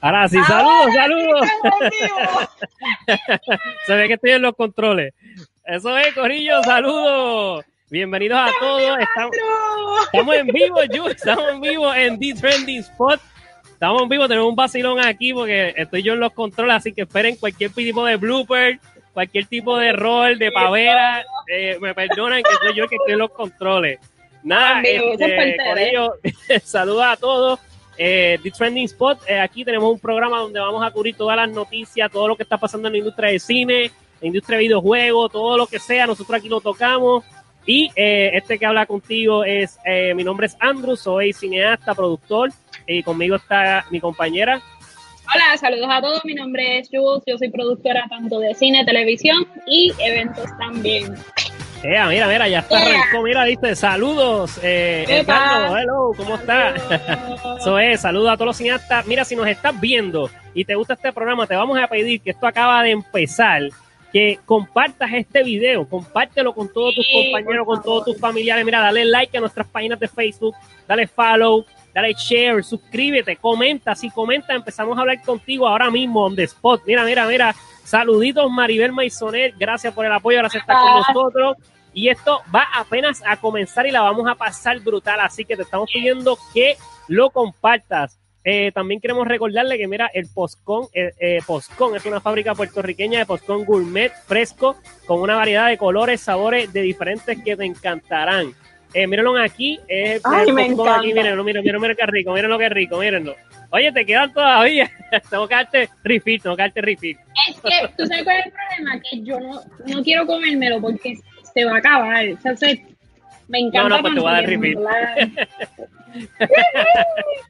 Ahora sí, saludos, saludos. Se ve que estoy en los controles. Eso es, Corillo, saludos. Bienvenidos a todos. Estamos, estamos en vivo, Ju, estamos en vivo en The Trending Spot. Estamos en vivo, tenemos un vacilón aquí porque estoy yo en los controles, así que esperen cualquier tipo de blooper, cualquier tipo de rol, de pavera. Eh, me perdonan que soy yo el que estoy en los controles. Nada, este, Corillo, saludos a todos. Eh, The Trending Spot, eh, aquí tenemos un programa donde vamos a cubrir todas las noticias, todo lo que está pasando en la industria de cine, la industria de videojuegos, todo lo que sea, nosotros aquí lo tocamos. Y eh, este que habla contigo es, eh, mi nombre es Andrew, soy cineasta, productor, y conmigo está mi compañera. Hola, saludos a todos, mi nombre es Jules, yo soy productora tanto de cine, televisión y eventos también. Eh, mira, mira, ya está arrancó, mira, dice, saludos, eh, Edgardo, hello, ¿cómo estás? Eso es, saludos a todos los cineastas. Mira, si nos estás viendo y te gusta este programa, te vamos a pedir que esto acaba de empezar, que compartas este video, compártelo con todos tus compañeros, con todos tus familiares. Mira, dale like a nuestras páginas de Facebook, dale follow, dale share, suscríbete, comenta. Si comenta, empezamos a hablar contigo ahora mismo on the spot. Mira, mira, mira. Saluditos Maribel Maisonet, gracias por el apoyo, gracias por estar con nosotros. Y esto va apenas a comenzar y la vamos a pasar brutal, así que te estamos pidiendo que lo compartas. Eh, también queremos recordarle que, mira, el Postcon, eh, eh, Postcon es una fábrica puertorriqueña de Postcon Gourmet fresco con una variedad de colores, sabores de diferentes que te encantarán. Eh, mírenlo aquí, es Ay, el me Postcon aquí, encanta. mírenlo, mírenlo, mírenlo, qué rico, mírenlo qué rico, mírenlo. Oye, te quedan todavía. tengo que darte refill, tengo que darte refill. Es que, ¿tú sabes cuál es el problema? Que yo no, no quiero comérmelo porque se va a acabar. Entonces, me encanta. No, no, pues te voy a dar refill.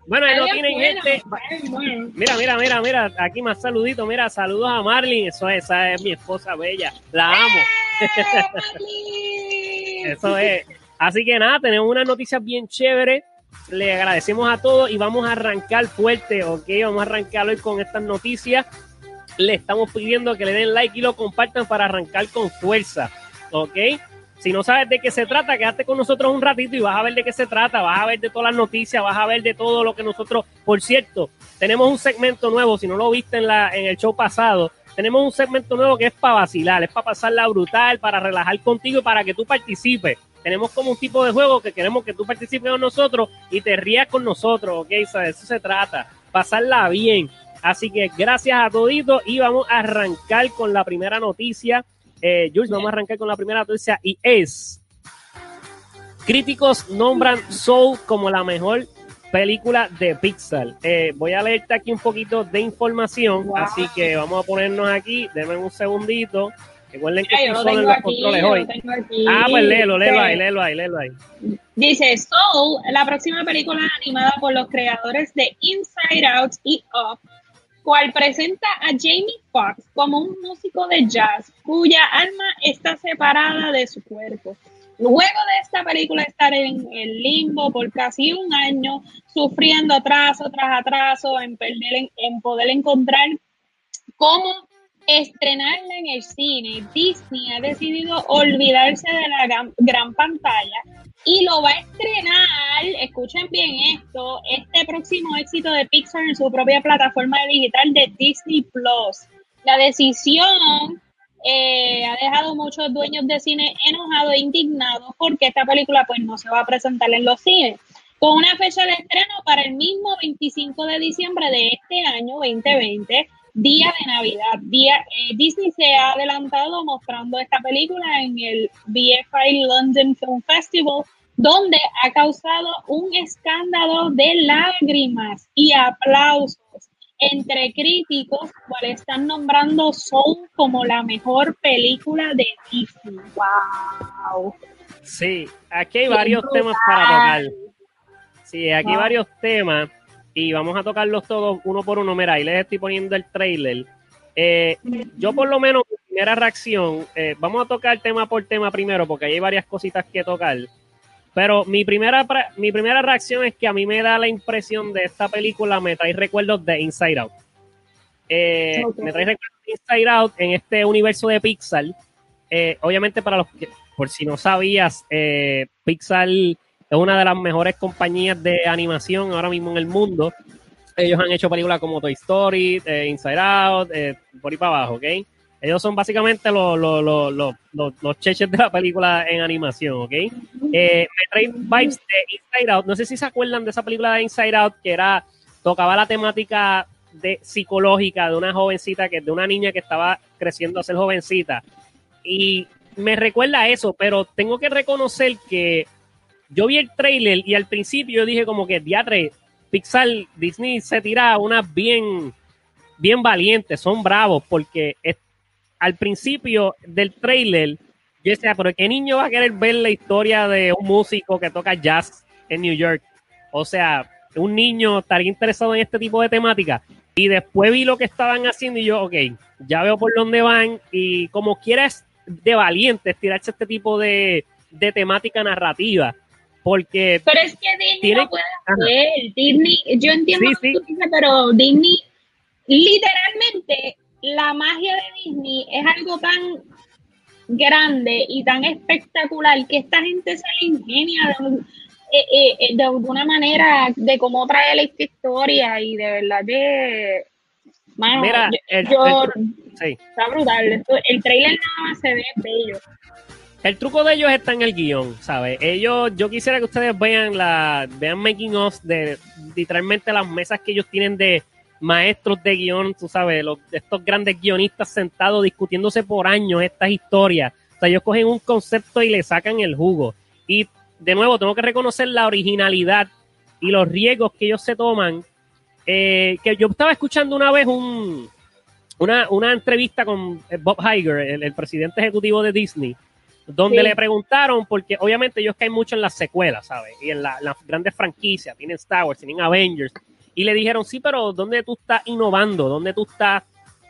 Bueno, ahí lo tienen, bueno, gente. bueno. Mira, mira, mira, mira, aquí más saluditos, mira, saludos a Marlin, eso es, esa es mi esposa bella, la amo, eso es. Así que nada, tenemos unas noticias bien chéveres, le agradecemos a todos y vamos a arrancar fuerte, ok, vamos a arrancar hoy con estas noticias, le estamos pidiendo que le den like y lo compartan para arrancar con fuerza, ok. Si no sabes de qué se trata, quédate con nosotros un ratito y vas a ver de qué se trata, vas a ver de todas las noticias, vas a ver de todo lo que nosotros, por cierto, tenemos un segmento nuevo, si no lo viste en, la, en el show pasado, tenemos un segmento nuevo que es para vacilar, es para pasarla brutal, para relajar contigo y para que tú participes. Tenemos como un tipo de juego que queremos que tú participes con nosotros y te rías con nosotros, ¿ok? O sea, de eso se trata, pasarla bien. Así que gracias a toditos y vamos a arrancar con la primera noticia. Eh, Jules, vamos a arrancar con la primera noticia y es críticos nombran Soul como la mejor película de Pixar. Eh, voy a leerte aquí un poquito de información, Wow. así que vamos a ponernos aquí, denme un segundito. Recuerden que Mira, estoy solo en los aquí, controles hoy. Ah, pues léelo, léelo Dice- ahí, léelo ahí, léelo ahí. Dice Soul, la próxima película animada por los creadores de Inside Out y Up, cual presenta a Jamie Foxx como un músico de jazz cuya alma está separada de su cuerpo. Luego de esta película estar en el limbo por casi un año, sufriendo atraso tras atraso, en, perder, en, en poder encontrar cómo estrenarla en el cine, Disney ha decidido olvidarse de la gran, gran pantalla y lo va a estrenar, escuchen bien esto, este próximo éxito de Pixar en su propia plataforma digital de Disney Plus. La decisión eh, ha dejado muchos dueños de cine enojados e indignados porque esta película pues no se va a presentar en los cines. Con una fecha de estreno para el mismo 25 de diciembre de este año 2020, día de Navidad. Día, eh, Disney se ha adelantado mostrando esta película en el BFI London Film Festival, donde ha causado un escándalo de lágrimas y aplausos entre críticos, cuales están nombrando Soul como la mejor película de Disney. ¡Wow! Sí, aquí hay varios temas para tocar. Sí, aquí hay varios temas y vamos a tocarlos todos uno por uno. Mira, ahí les estoy poniendo el trailer. Eh, yo por lo menos, mi primera reacción, eh, vamos a tocar tema por tema primero porque ahí hay varias cositas que tocar. Pero mi primera, mi primera reacción es que a mí me da la impresión de esta película, me trae recuerdos de Inside Out. Eh. Me trae recuerdos de Inside Out en este universo de Pixar. Eh, obviamente, para los que, por si no sabías, Pixar es una de las mejores compañías de animación ahora mismo en el mundo. Ellos han hecho películas como Toy Story, eh, Inside Out, eh, por ahí para abajo, ¿ok? Ellos son básicamente los, los, los, los, cheches de la película en animación, ¿ok? Eh, me trae vibes de Inside Out. No sé si se acuerdan de esa película de Inside Out que era, tocaba la temática de psicológica de una jovencita, que de una niña que estaba creciendo a ser jovencita. Y me recuerda a eso, pero tengo que reconocer que yo vi el trailer y al principio dije como que, diatre, Pixar, Disney se tira unas bien, bien valientes, son bravos, porque al principio del trailer yo decía, pero ¿qué niño va a querer ver la historia de un músico que toca jazz en New York? O sea, un niño estaría interesado en este tipo de temática. Y después vi lo que estaban haciendo y yo, ok, ya veo por dónde van. Y como quieras de valientes tirarse este tipo de, de temática narrativa. Porque. Pero es que Disney no puede hacer. Disney, yo entiendo lo que tú dices, pero Disney, literalmente, la magia de Disney es algo tan grande y tan espectacular que esta gente se le ingenia de, eh, eh, de alguna manera de cómo trae la historia y de verdad que Mira, el, está brutal. El trailer nada más se ve bello. El truco de ellos está en el guion, ¿sabes? Ellos, yo quisiera que ustedes vean la, vean making of de literalmente las mesas que ellos tienen de maestros de guion, tú sabes, los, estos grandes guionistas sentados discutiéndose por años estas historias. O sea, ellos cogen un concepto y le sacan el jugo. Y de nuevo, tengo que reconocer la originalidad y los riesgos que ellos se toman eh, que yo estaba escuchando una vez un, una, entrevista con Bob Iger, el, presidente ejecutivo de Disney, donde le preguntaron, porque obviamente ellos caen mucho en las secuelas, ¿sabes? Y en las grandes franquicias, tienen Star Wars, tienen Avengers, y le dijeron, sí, pero ¿dónde tú estás innovando? ¿Dónde tú estás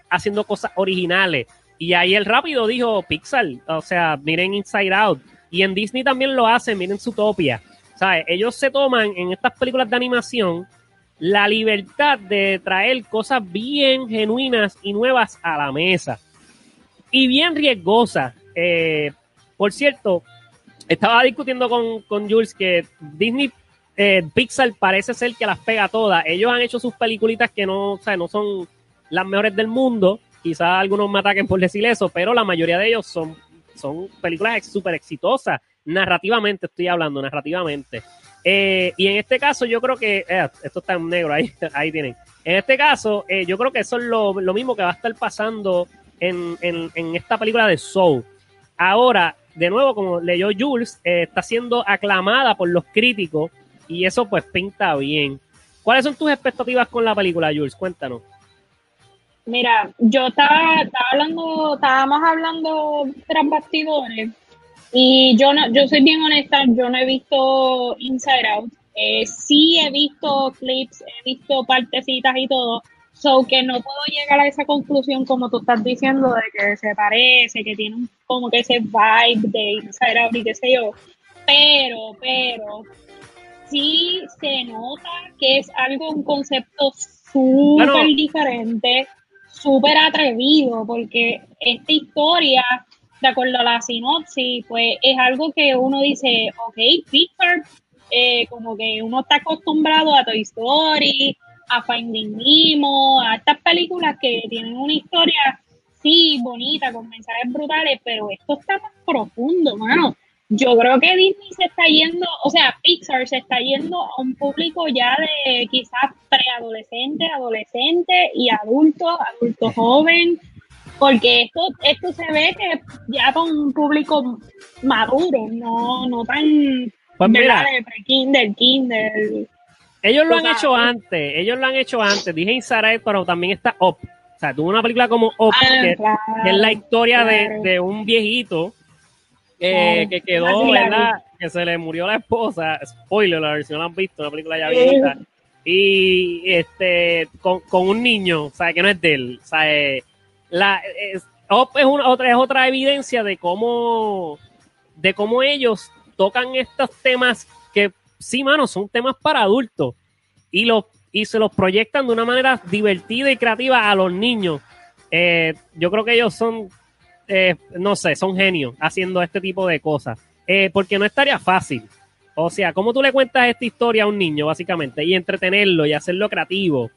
haciendo cosas originales? Y ahí el rápido dijo Pixar, o sea, miren Inside Out. Y en Disney también lo hacen, miren Zootopia. ¿Sabes? Ellos se toman en estas películas de animación la libertad de traer cosas bien genuinas y nuevas a la mesa. Y bien riesgosas. Eh, por cierto, estaba discutiendo con, con Jules que Disney eh, Pixar parece ser que las pega todas. Ellos han hecho sus peliculitas que no, o sea, no son las mejores del mundo. Quizás algunos me ataquen por decir eso, pero la mayoría de ellos son, son películas súper exitosas. Narrativamente estoy hablando, narrativamente. Eh, y en este caso yo creo que, eh, esto está en negro, ahí, ahí tienen. En este caso, yo creo que eso es lo, mismo que va a estar pasando en, esta película de Soul. Ahora, de nuevo, como leyó Jules, está siendo aclamada por los críticos y eso pues pinta bien. ¿Cuáles son tus expectativas con la película, Jules? Cuéntanos. Mira, yo estaba, estaba hablando, estábamos hablando tras bastidores y yo no, yo soy bien honesta, yo no he visto Inside Out. Eh, sí he visto clips, he visto partecitas y todo. So que no puedo llegar a esa conclusión como tú estás diciendo de que se parece, que tiene como que ese vibe de Out y qué sé yo. Pero, pero, sí se nota que es algo, un concepto súper diferente, súper atrevido, porque esta historia de acuerdo a la sinopsis, pues es algo que uno dice, ok, Pixar, eh, como que uno está acostumbrado a Toy Story, a Finding Nemo, a estas películas que tienen una historia, sí, bonita, con mensajes brutales, pero esto está más profundo, mano. Yo creo que Disney se está yendo, o sea, Pixar se está yendo a un público ya de quizás preadolescente, adolescente y adulto, adulto joven, porque esto, esto se ve que ya con un público maduro, no, no tan pues mira, de pre-kinder, kinder. Ellos lo han hecho antes, ellos lo han hecho antes. Dije Inside pero también está Up. O sea, tuvo una película como Up, ah, que, es la historia de, de, un viejito eh, que quedó, ¿verdad? Que se le murió la esposa. Spoiler, la versión la han visto, una película ya viejita. Y este, con, con un niño, o sea, que no es de él. O sea, eh, la, es, es, una, otra, es otra evidencia de cómo, de cómo ellos tocan estos temas que, sí, mano, son temas para adultos y, los, y se los proyectan de una manera divertida y creativa a los niños. Eh, yo creo que ellos son, eh, no sé, son genios haciendo este tipo de cosas. Eh, porque no estaría fácil. O sea, ¿cómo tú le cuentas esta historia a un niño, básicamente? Y entretenerlo y hacerlo creativo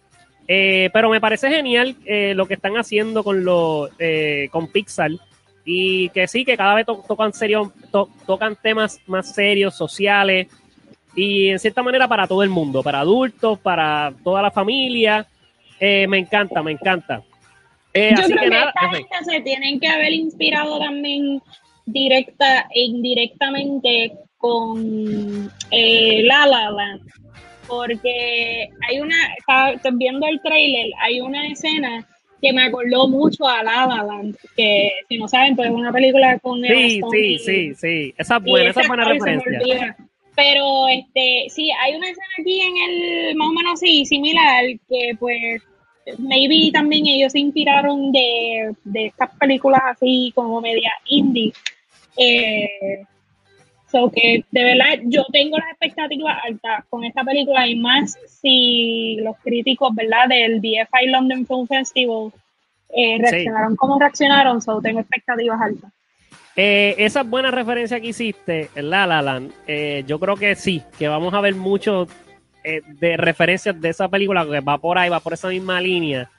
pero me parece genial lo que están haciendo con lo, con Pixar y que sí, que cada vez tocan, serio, tocan temas más serios, sociales y en cierta manera para todo el mundo, para adultos, para toda la familia. me encanta, me encanta. Yo creo que, esta gente se tienen que haber inspirado también directa e indirectamente con La La Land porque hay una, viendo el trailer, hay una escena que me acordó mucho a La La Land, que si no saben, pues es una película con Sí, sí, sí, sí, esa es buena, esa es buena referencia. Pero este, sí, hay una escena aquí en el, más o menos así, similar, que pues maybe también ellos se inspiraron de, de estas películas así como media indie. Eh, So que de verdad yo tengo las expectativas altas con esta película y más si los críticos, ¿verdad? Del BFI London Film Festival eh, reaccionaron como reaccionaron, so tengo expectativas altas. Eh, esa buena referencia que hiciste, La La Land, eh, yo creo que sí, que vamos a ver mucho eh, de referencias de esa película que va por ahí, va por esa misma línea.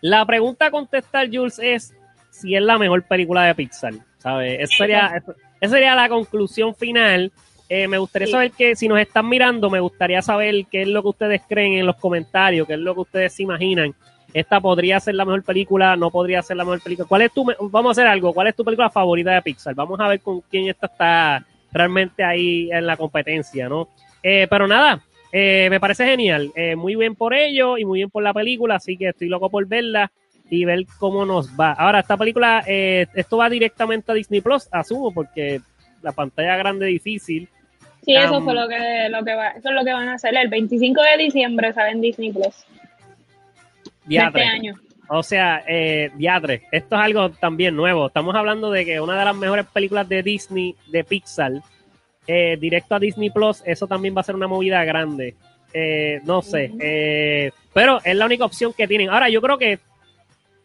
La pregunta a contestar, Jules, es si es la mejor película de Pixar, ¿sabes? Eso sería, esa sería la conclusión final. Eh, me gustaría saber que si nos están mirando, me gustaría saber qué es lo que ustedes creen en los comentarios, qué es lo que ustedes se imaginan. Esta podría ser la mejor película, no podría ser la mejor película. ¿Cuál es tu, vamos a hacer algo, cuál es tu película favorita de Pixar? Vamos a ver con quién esta está realmente ahí en la competencia, ¿no? Eh, pero nada, eh, me parece genial. muy bien por ello y muy bien por la película, así que estoy loco por verla y ver cómo nos va. Ahora, esta película, eh, esto va directamente a Disney Plus, asumo, porque la pantalla grande es difícil. Sí, eso fue lo que, lo que va, eso es lo que van a hacer. El 25 de diciembre sale en Disney Plus. Diatre. Este año. O sea, eh, Diatre, esto es algo también nuevo. Estamos hablando de que una de las mejores películas de Disney, de Pixar, eh, directo a Disney Plus, eso también va a ser una movida grande. Eh, no sé, pero es la única opción que tienen. Ahora, yo creo que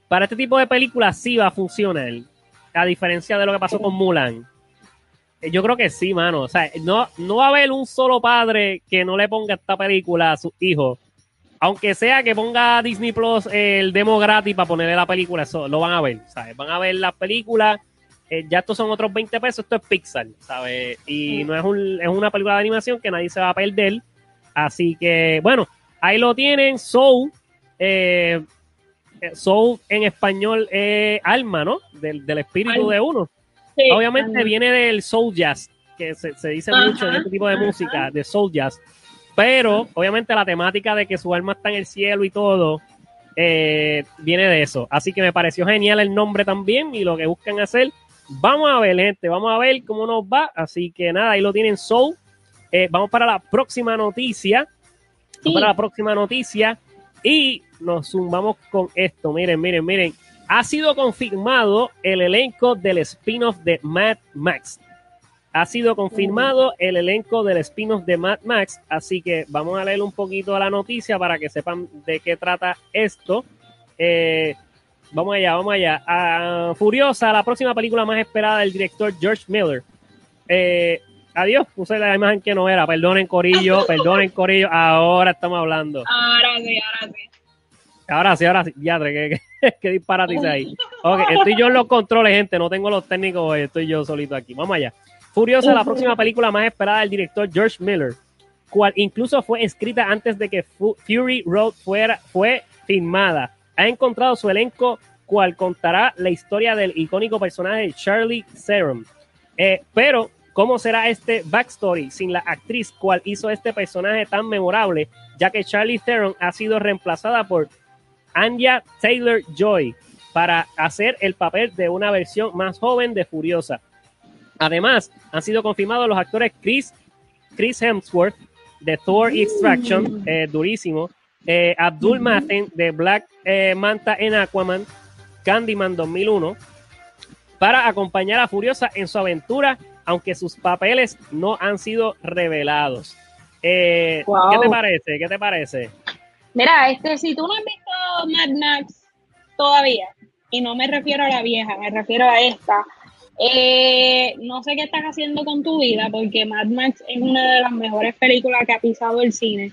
para este tipo de películas sí va a funcionar, a diferencia de lo que pasó con Mulan. Eh, yo creo que sí, mano. O sea, no, no va a haber un solo padre que no le ponga esta película a sus hijos. Aunque sea que ponga Disney Plus el demo gratis para ponerle la película, eso lo van a ver, ¿sabes? Van a ver la película. Eh, ya estos son otros 20 pesos, esto es Pixar, ¿sabes? Y no es, un, es una película de animación que nadie se va a perder. Así que, bueno, ahí lo tienen. Soul, eh, soul en español es alma, ¿no? Del, espíritu de uno. Obviamente viene del soul jazz, que se, dice mucho en este tipo de música, de soul jazz. Pero obviamente la temática de que su alma está en el cielo y todo, eh, viene de eso. Así que me pareció genial el nombre también y lo que buscan hacer. Vamos a ver, gente, vamos a ver cómo nos va. Así que nada, ahí lo tienen Soul. Eh, vamos para la próxima noticia. Vamos para la próxima noticia. Y nos sumamos con esto. Miren, miren, miren. Ha sido confirmado el elenco del spin-off de Mad Max. Ha sido confirmado el elenco del spin-off de Mad Max. Así que vamos a leer un poquito la noticia para que sepan de qué trata esto. Eh, vamos allá, vamos allá. Ah, Furiosa, la próxima película más esperada del director George Miller. Eh, adiós, puse la imagen que no era. Perdonen, Corillo, perdonen, Corillo. Ahora estamos hablando. Ahora sí, ahora sí. Ahora sí, ahora sí. Ya, ¿qué, qué, disparate ahí? Ok, estoy yo en los controles, gente. No tengo los técnicos, estoy yo solito aquí. Vamos allá. Furiosa, la próxima película más esperada del director George Miller, cual incluso fue escrita antes de que Fury Road fuera, fue filmada. Ha encontrado su elenco, cual contará la historia del icónico personaje Charlie Theron. Eh, pero, ¿cómo será este backstory sin la actriz cual hizo este personaje tan memorable? Ya que Charlie Theron ha sido reemplazada por Anya Taylor Joy para hacer el papel de una versión más joven de Furiosa. Además, han sido confirmados los actores Chris, Chris Hemsworth de Thor y Extraction, eh, durísimo, eh, Abdul Maten de Black eh, Manta en Aquaman, Candyman 2001, para acompañar a Furiosa en su aventura, aunque sus papeles no han sido revelados. ¿Qué te parece? ¿Qué te parece? Mira, este, si tú no has visto Mad Max todavía, y no me refiero a la vieja, me refiero a esta, eh, no sé qué estás haciendo con tu vida, porque Mad Max es una de las mejores películas que ha pisado el cine.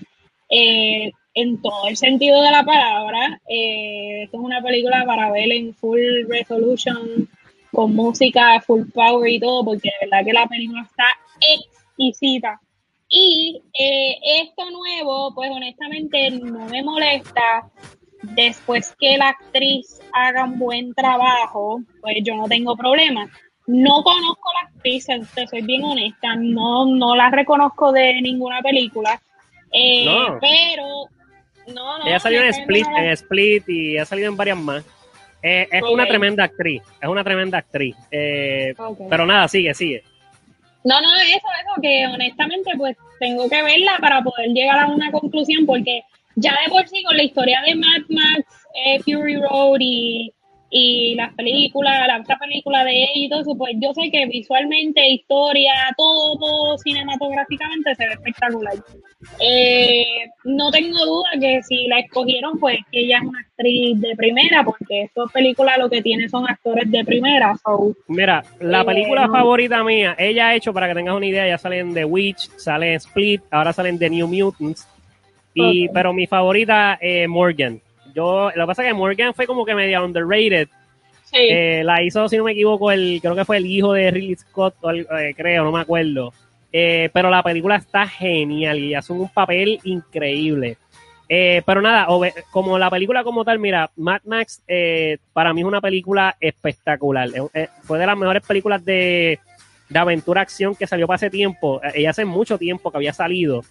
Eh, en todo el sentido de la palabra. Eh, esto es una película para ver en full resolution, con música, full power y todo, porque de verdad que la película está exquisita. Y eh, esto nuevo, pues honestamente no me molesta. Después que la actriz haga un buen trabajo, pues yo no tengo problema. No conozco la actriz, te soy bien honesta, no, no la reconozco de ninguna película. Eh, pero no, no. Ella salió en Split, en Split y ha salido en varias más. Eh, es una tremenda actriz, es una tremenda actriz. Eh, pero nada, sigue, sigue. No, no, eso, eso, que honestamente pues tengo que verla para poder llegar a una conclusión porque ya de por sí con la historia de Mad Max, eh, Fury Road y y las películas, la otra película de ella y todo eso, pues yo sé que visualmente, historia, todo, todo cinematográficamente se ve espectacular. Eh, no tengo duda que si la escogieron, pues que ella es una actriz de primera, porque esta película lo que tiene son actores de primera. Mira, la eh, película favorita mía, ella ha hecho, para que tengas una idea, ya salen The Witch, sale Split, ahora salen The New Mutants, y, pero mi favorita es Morgan yo, lo que pasa es que Morgan fue como que media underrated. Eh, la hizo, si no me equivoco, el, creo que fue el hijo de Ridley Scott, eh, creo, no me acuerdo. Eh, pero la película está genial y hace un papel increíble. pero nada, como la película como tal, mira, Mad Max para mí es una película espectacular. fue de las mejores películas de, de aventura acción que salió para ese tiempo. ella hace mucho tiempo que había salido.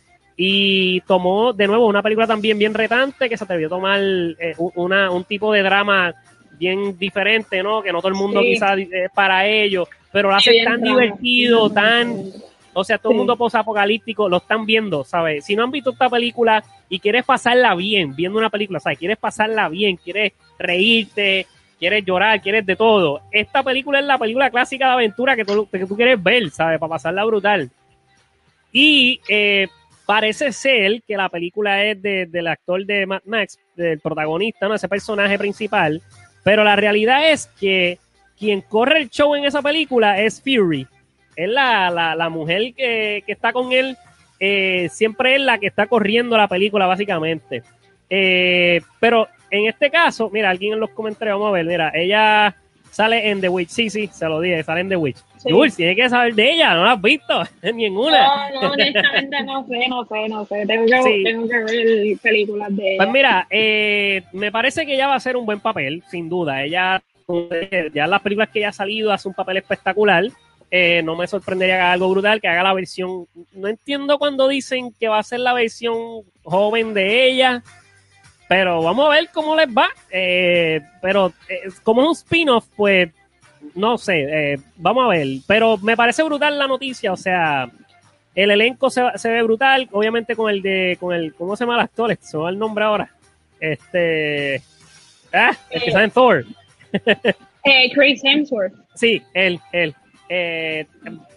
Y tomó de nuevo una película también bien retante que se atrevió a tomar eh, una, un tipo de drama bien diferente, ¿no? Que no todo el mundo quizás es para ello, pero lo hace tan divertido, tan... O sea, todo el mundo post-apocalíptico lo están viendo, ¿sabes? Si no han visto esta película y quieres pasarla bien, viendo una película, ¿sabes? Quieres pasarla bien, quieres reírte, quieres llorar, quieres de todo. Esta película es la película clásica de aventura que tú, que tú quieres ver, ¿sabes? Para pasarla brutal. Y eh, Parece ser que la película es del actor de Mad Max, del protagonista, ¿no? ese personaje principal, pero la realidad es que quien corre el show en esa película es Fury. Es la, mujer que, está con él, eh, siempre es la que está corriendo la película, básicamente. Eh, pero en este caso, mira, alguien en los comentarios, vamos a ver, mira, ella sale en The Witch, sí, sí, se lo dije, sale en The Witch. Sí. Jules, tienes que saber de ella, no la has visto ni en una. No, no, honestamente no sé, no sé, no sé. Tengo que, tengo que ver películas de ella. Pues mira, eh, me parece que ella va a hacer un buen papel, sin duda. Ella, ya las películas que ella ha salido, hace un papel espectacular. Eh, no me sorprendería que haga algo brutal, que haga la versión. No entiendo cuando dicen que va a ser la versión joven de ella, pero vamos a ver cómo les va. Eh, pero como es un spin-off, pues no sé, eh, vamos a ver. Pero me parece brutal la noticia, o sea, el elenco se, se, ve brutal, obviamente con el de, con el, ¿cómo se llama el actor? Se va el nombre ahora. Este, ah, el que sale en Thor. eh, Chris Hemsworth. Sí, él, él. Eh,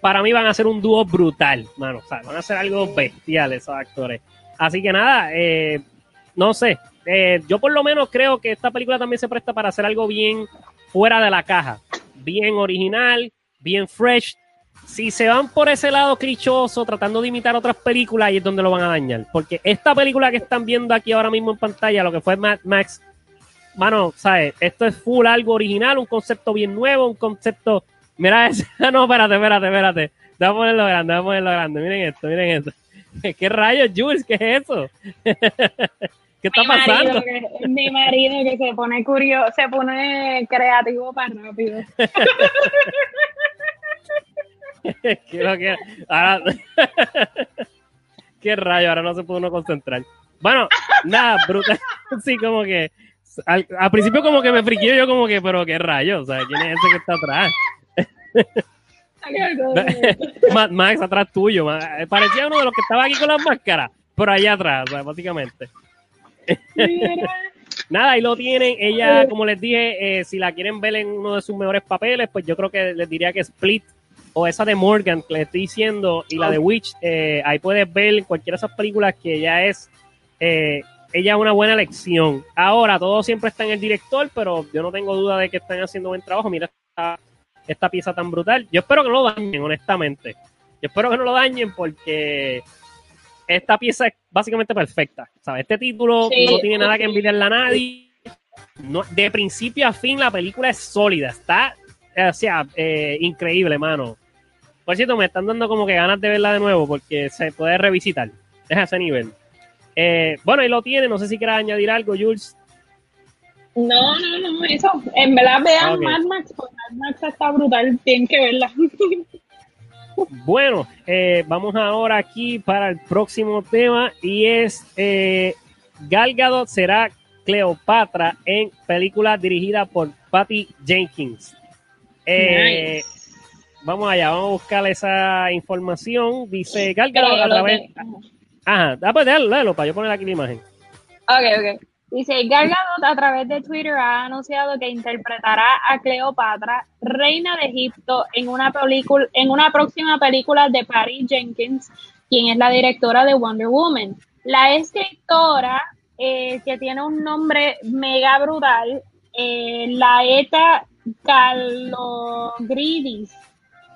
para mí van a ser un dúo brutal, mano. O sea, van a ser algo bestial esos actores. Así que nada, eh, no sé. Eh, yo por lo menos creo que esta película también se presta para hacer algo bien fuera de la caja bien original, bien fresh. Si se van por ese lado clichoso, tratando de imitar otras películas, ahí es donde lo van a dañar. Porque esta película que están viendo aquí ahora mismo en pantalla, lo que fue Mad Max, mano, ¿sabes? Esto es full algo original, un concepto bien nuevo, un concepto. Mira, ese, no, espérate, espérate, espérate. Déjame ponerlo grande, déjame ponerlo grande. Miren esto, miren esto. ¿Qué rayos, Jules? ¿Qué es eso? ¿Qué está pasando? mi marido que se pone curioso, se pone creativo para rápido. que, ahora, qué rayo, ahora no se puede uno concentrar. Bueno, nada, brutal. Sí, como que al, principio como que me friqué yo como que, pero qué rayo, o sea, ¿quién es ese que está atrás? Max atrás tuyo, parecía uno de los que estaba aquí con las máscaras, por allá atrás, básicamente. Nada, ahí lo tienen. Ella, como les dije, eh, si la quieren ver en uno de sus mejores papeles, pues yo creo que les diría que Split o esa de Morgan que le estoy diciendo y la de Witch, eh, ahí puedes ver cualquiera de esas películas que ella es, eh, ella es una buena elección. Ahora, todo siempre está en el director, pero yo no tengo duda de que están haciendo buen trabajo. Mira esta, esta pieza tan brutal. Yo espero que no lo dañen, honestamente. Yo espero que no lo dañen porque esta pieza es básicamente perfecta. ¿sabes? Este título no tiene nada que envidiarle a nadie. No, de principio a fin la película es sólida, está, o sea, eh, increíble, mano. Por cierto, me están dando como que ganas de verla de nuevo porque se puede revisitar. Es a ese nivel. Eh, bueno, y lo tiene, no sé si quieras añadir algo, Jules. No, no, no, eso. En verdad vean Mad Max, porque Mad Max está brutal, tienen que verla. Bueno, eh, vamos ahora aquí para el próximo tema y es eh, Gal Gadot será Cleopatra en película dirigida por Patty Jenkins. Eh, vamos allá, vamos a buscar esa información. Dice Gal Gadot a través... Ajá, ah, pues déjalo, para yo poner aquí la imagen. Ok, ok. Dice, Gal Gadot a través de Twitter ha anunciado que interpretará a Cleopatra, reina de Egipto, en una, película, en una próxima película de Patty Jenkins, quien es la directora de Wonder Woman. La escritora, eh, que tiene un nombre mega brutal, eh, Laeta Calogridis,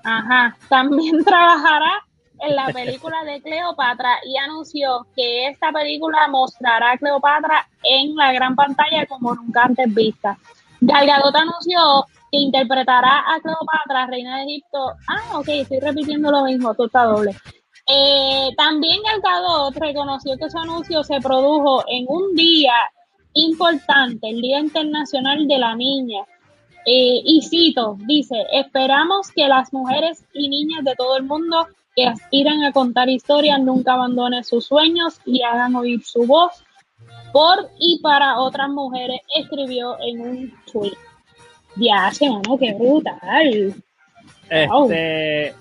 ajá, también trabajará en la película de Cleopatra y anunció que esta película mostrará a Cleopatra en la gran pantalla como nunca antes vista. Gal anunció que interpretará a Cleopatra, reina de Egipto. Ah, ok, estoy repitiendo lo mismo, todo está doble. Eh, también Gal reconoció que su anuncio se produjo en un día importante, el Día Internacional de la Niña. Eh, y cito, dice, esperamos que las mujeres y niñas de todo el mundo que aspiran a contar historias nunca abandonen sus sueños y hagan oír su voz por y para otras mujeres, escribió en un tweet. Ya, mano, qué brutal. Este,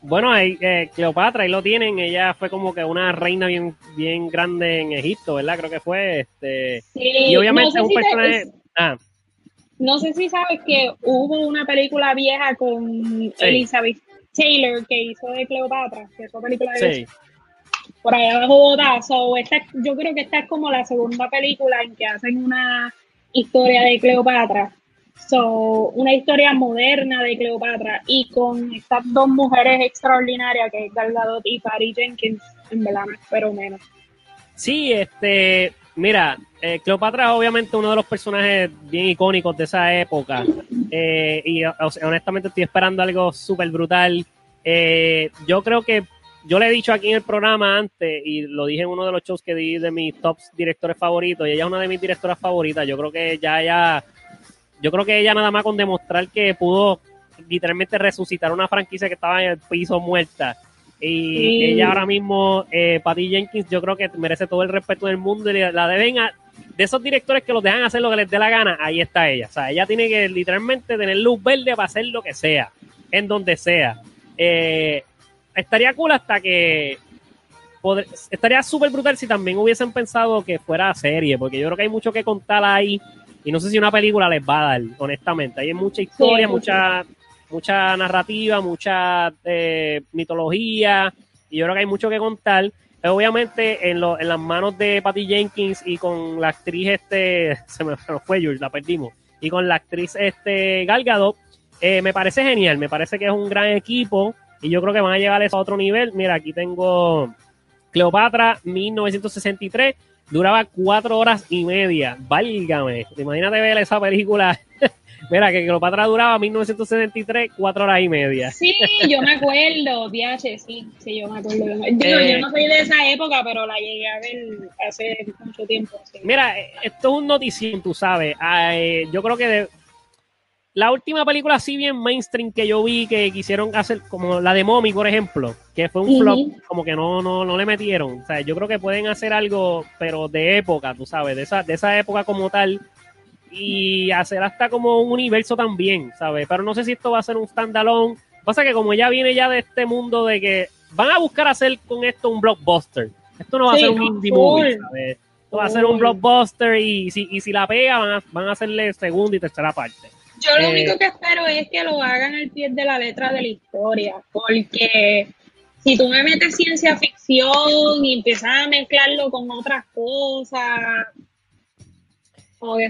bueno, eh, Cleopatra, ahí lo tienen, ella fue como que una reina bien, bien grande en Egipto, ¿verdad? Creo que fue. Este, y obviamente un personaje. Ah. No sé si sabes que hubo una película vieja con Elizabeth Taylor que hizo de Cleopatra, que es una película de sí. por allá abajo So, esta, yo creo que esta es como la segunda película en que hacen una historia de Cleopatra. So, una historia moderna de Cleopatra y con estas dos mujeres extraordinarias que es Gal Gadot y Patty Jenkins, en verdad pero menos. Sí, este, Mira, eh, Cleopatra es obviamente uno de los personajes bien icónicos de esa época. Eh, y honestamente estoy esperando algo súper brutal. Eh, yo creo que yo le he dicho aquí en el programa antes, y lo dije en uno de los shows que di de mis tops directores favoritos, y ella es una de mis directoras favoritas. Yo creo que ya ella, yo creo que ella nada más con demostrar que pudo literalmente resucitar una franquicia que estaba en el piso muerta y ella ahora mismo, eh, Patty Jenkins, yo creo que merece todo el respeto del mundo y la deben a, de esos directores que los dejan hacer lo que les dé la gana, ahí está ella. O sea, ella tiene que literalmente tener luz verde para hacer lo que sea, en donde sea. Eh, estaría cool hasta que estaría súper brutal si también hubiesen pensado que fuera serie, porque yo creo que hay mucho que contar ahí y no sé si una película les va a dar, honestamente. Hay mucha historia, mucha mucha narrativa, mucha eh, mitología, y yo creo que hay mucho que contar. Obviamente en, lo, en las manos de Patty Jenkins y con la actriz este, se me fue Jules, la perdimos, y con la actriz este Galgado, eh, me parece genial, me parece que es un gran equipo y yo creo que van a llegar a otro nivel. Mira, aquí tengo Cleopatra 1963, duraba cuatro horas y media, válgame, imagínate ver esa película Mira, que Cleopatra duraba 1973, cuatro horas y media. Sí, yo me acuerdo, viaje, sí, sí, yo me acuerdo. Digo, yo no soy de esa época, pero la llegué a ver hace mucho tiempo. Mira, esto es un notición, tú sabes. Eh, yo creo que la última película así bien mainstream que yo vi que quisieron hacer, como la de Mommy, por ejemplo, que fue un flop, como que no, no, no le metieron. O sea, yo creo que pueden hacer algo, pero de época, tú sabes, de esa, de esa época como tal y hacer hasta como un universo también, ¿sabes? Pero no sé si esto va a ser un standalone. Pasa que como ella viene ya de este mundo de que van a buscar hacer con esto un blockbuster. Esto no va a ser un indie movie, ¿sabes? Esto va a ser un blockbuster y si, y si la pega van a, van a hacerle segunda y tercera parte. Yo lo eh, único que espero es que lo hagan al pie de la letra de la historia, porque si tú me metes ciencia ficción y empiezas a mezclarlo con otras cosas,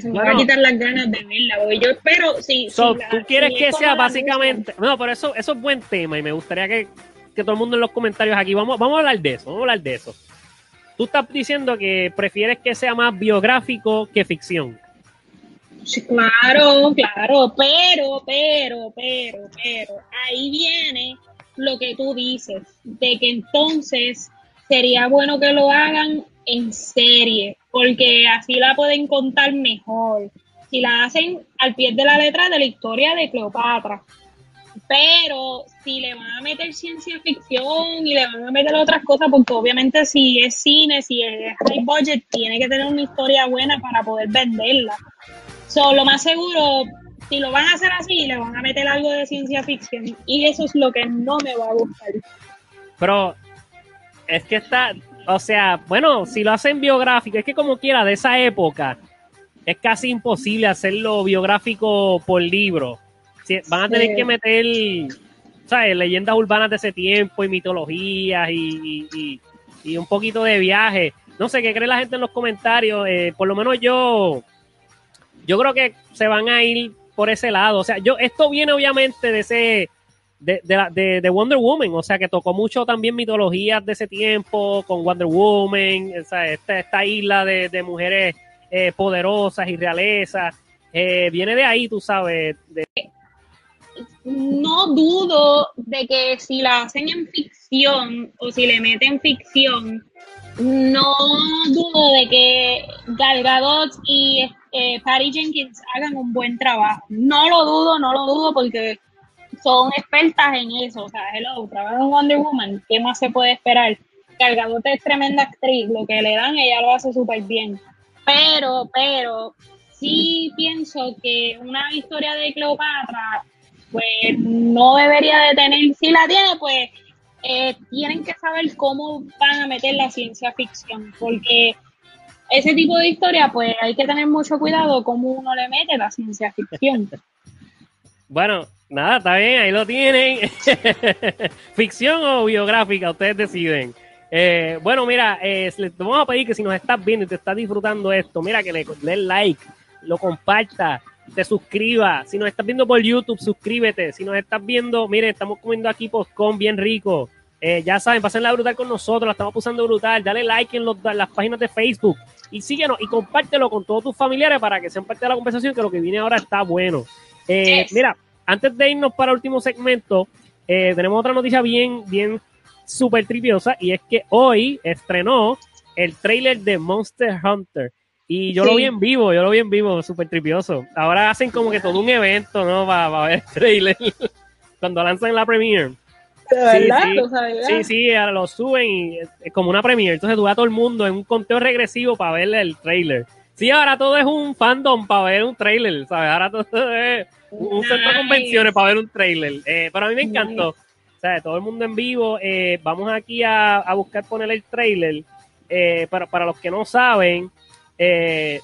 se me a quitar las ganas de verla, yo espero, sí. tú quieres que sea básicamente, no, pero eso, eso es buen tema y me gustaría que, todo el mundo en los comentarios aquí, vamos, vamos a hablar de eso, vamos a hablar de eso. tú estás diciendo que prefieres que sea más biográfico que ficción. Sí, claro, claro, pero, pero, pero, pero, ahí viene lo que tú dices, de que entonces sería bueno que lo hagan en serie, porque así la pueden contar mejor. Si la hacen al pie de la letra de la historia de Cleopatra. Pero si le van a meter ciencia ficción y le van a meter otras cosas, porque obviamente si es cine, si es high budget, tiene que tener una historia buena para poder venderla. So, lo más seguro, si lo van a hacer así, le van a meter algo de ciencia ficción. Y eso es lo que no me va a gustar. Pero es que está, o sea, bueno, si lo hacen biográfico, es que como quiera, de esa época, es casi imposible hacerlo biográfico por libro. van a tener que meter, ¿sabes? Leyendas urbanas de ese tiempo y mitologías y, un poquito de viaje. No sé qué cree la gente en los comentarios. Eh, por lo menos yo, yo creo que se van a ir por ese lado. O sea, yo, esto viene obviamente de ese, de, de, de, Wonder Woman, o sea, que tocó mucho también mitologías de ese tiempo con Wonder Woman, o sea, esta, esta isla de, mujeres eh, poderosas y realezas. Eh, viene de ahí, tú sabes. No dudo de que si la hacen en ficción o si le meten ficción, no dudo de que Gal Gadot y eh, Patty Jenkins hagan un buen trabajo. No lo dudo, no lo dudo porque son expertas en eso. O sea, hello, trabajan en Wonder Woman, ¿qué más se puede esperar? Cargadote es tremenda actriz, lo que le dan ella lo hace súper bien. Pero, pero, sí pienso que una historia de Cleopatra, pues no debería de tener, si la tiene, pues eh, tienen que saber cómo van a meter la ciencia ficción, porque ese tipo de historia, pues hay que tener mucho cuidado cómo uno le mete la ciencia ficción. Bueno, nada, está bien, ahí lo tienen. Ficción o biográfica, ustedes deciden. Eh, bueno, mira, eh, les vamos a pedir que si nos estás viendo y te estás disfrutando esto, mira que le des like, lo comparta, te suscriba. Si nos estás viendo por YouTube, suscríbete. Si nos estás viendo, mire, estamos comiendo aquí postcon bien rico. Eh, ya saben, pasen la brutal con nosotros, la estamos usando brutal. Dale like en, las páginas de Facebook y síguenos y compártelo con todos tus familiares para que sean parte de la conversación, que lo que viene ahora está bueno. Eh, mira, antes de irnos para el último segmento, eh, tenemos otra noticia bien, bien súper tripiosa y es que hoy estrenó el trailer de Monster Hunter. Y yo lo vi en vivo, yo lo vi en vivo, súper tripioso. Ahora hacen como que todo un evento, ¿no? Para, ver el trailer cuando lanzan la premiere. verdad? Sí, sí, ahora lo suben y es como una premiere. Entonces tú a todo el mundo en un conteo regresivo para ver el trailer. Sí, ahora todo es un fandom para ver un trailer, ¿sabes? Ahora todo es un centro de convenciones para ver un trailer. Eh, pero a mí me encantó. O sea, todo el mundo en vivo. Eh, vamos aquí a, buscar poner el trailer. Eh, para, para los que no saben, este,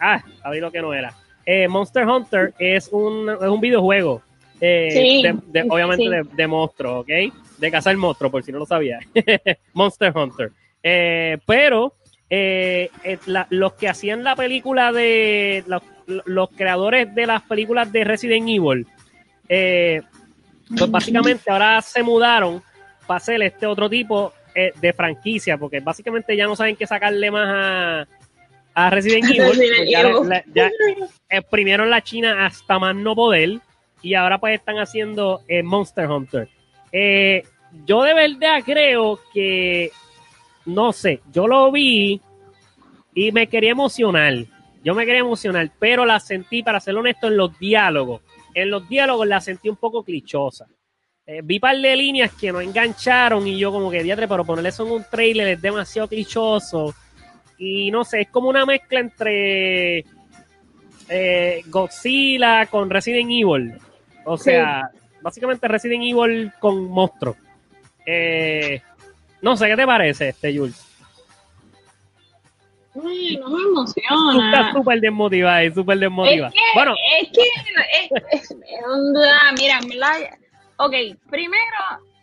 ah, abrí lo que no era. Monster Hunter es un, es un videojuego. de, obviamente de, de monstruos, ¿ok? De cazar monstruos, por si no lo sabía. Monster Hunter. pero los que hacían la película de los creadores de las películas de Resident Evil, eh, pues básicamente ahora se mudaron para hacer este otro tipo eh, de franquicia, porque básicamente ya no saben qué sacarle más a, Resident Evil. ya, exprimieron la China hasta más no poder y ahora pues están haciendo eh, Monster Hunter. yo de verdad creo que, no sé, yo lo vi y me quería emocionar yo me quería emocionar, pero la sentí, para ser honesto, en los diálogos. En los diálogos la sentí un poco clichosa. Eh, vi par de líneas que no engancharon y yo como que, diatre, pero ponerle eso en un trailer es demasiado clichoso. Y no sé, es como una mezcla entre eh, Godzilla con Resident Evil. O sea, básicamente Resident Evil con monstruos. Eh, no sé, ¿qué te parece este, Jules? Ay, no me emociona. Tú estás súper desmotivada y súper desmotivada. Es que, bueno. es que, es, mira, ok, primero,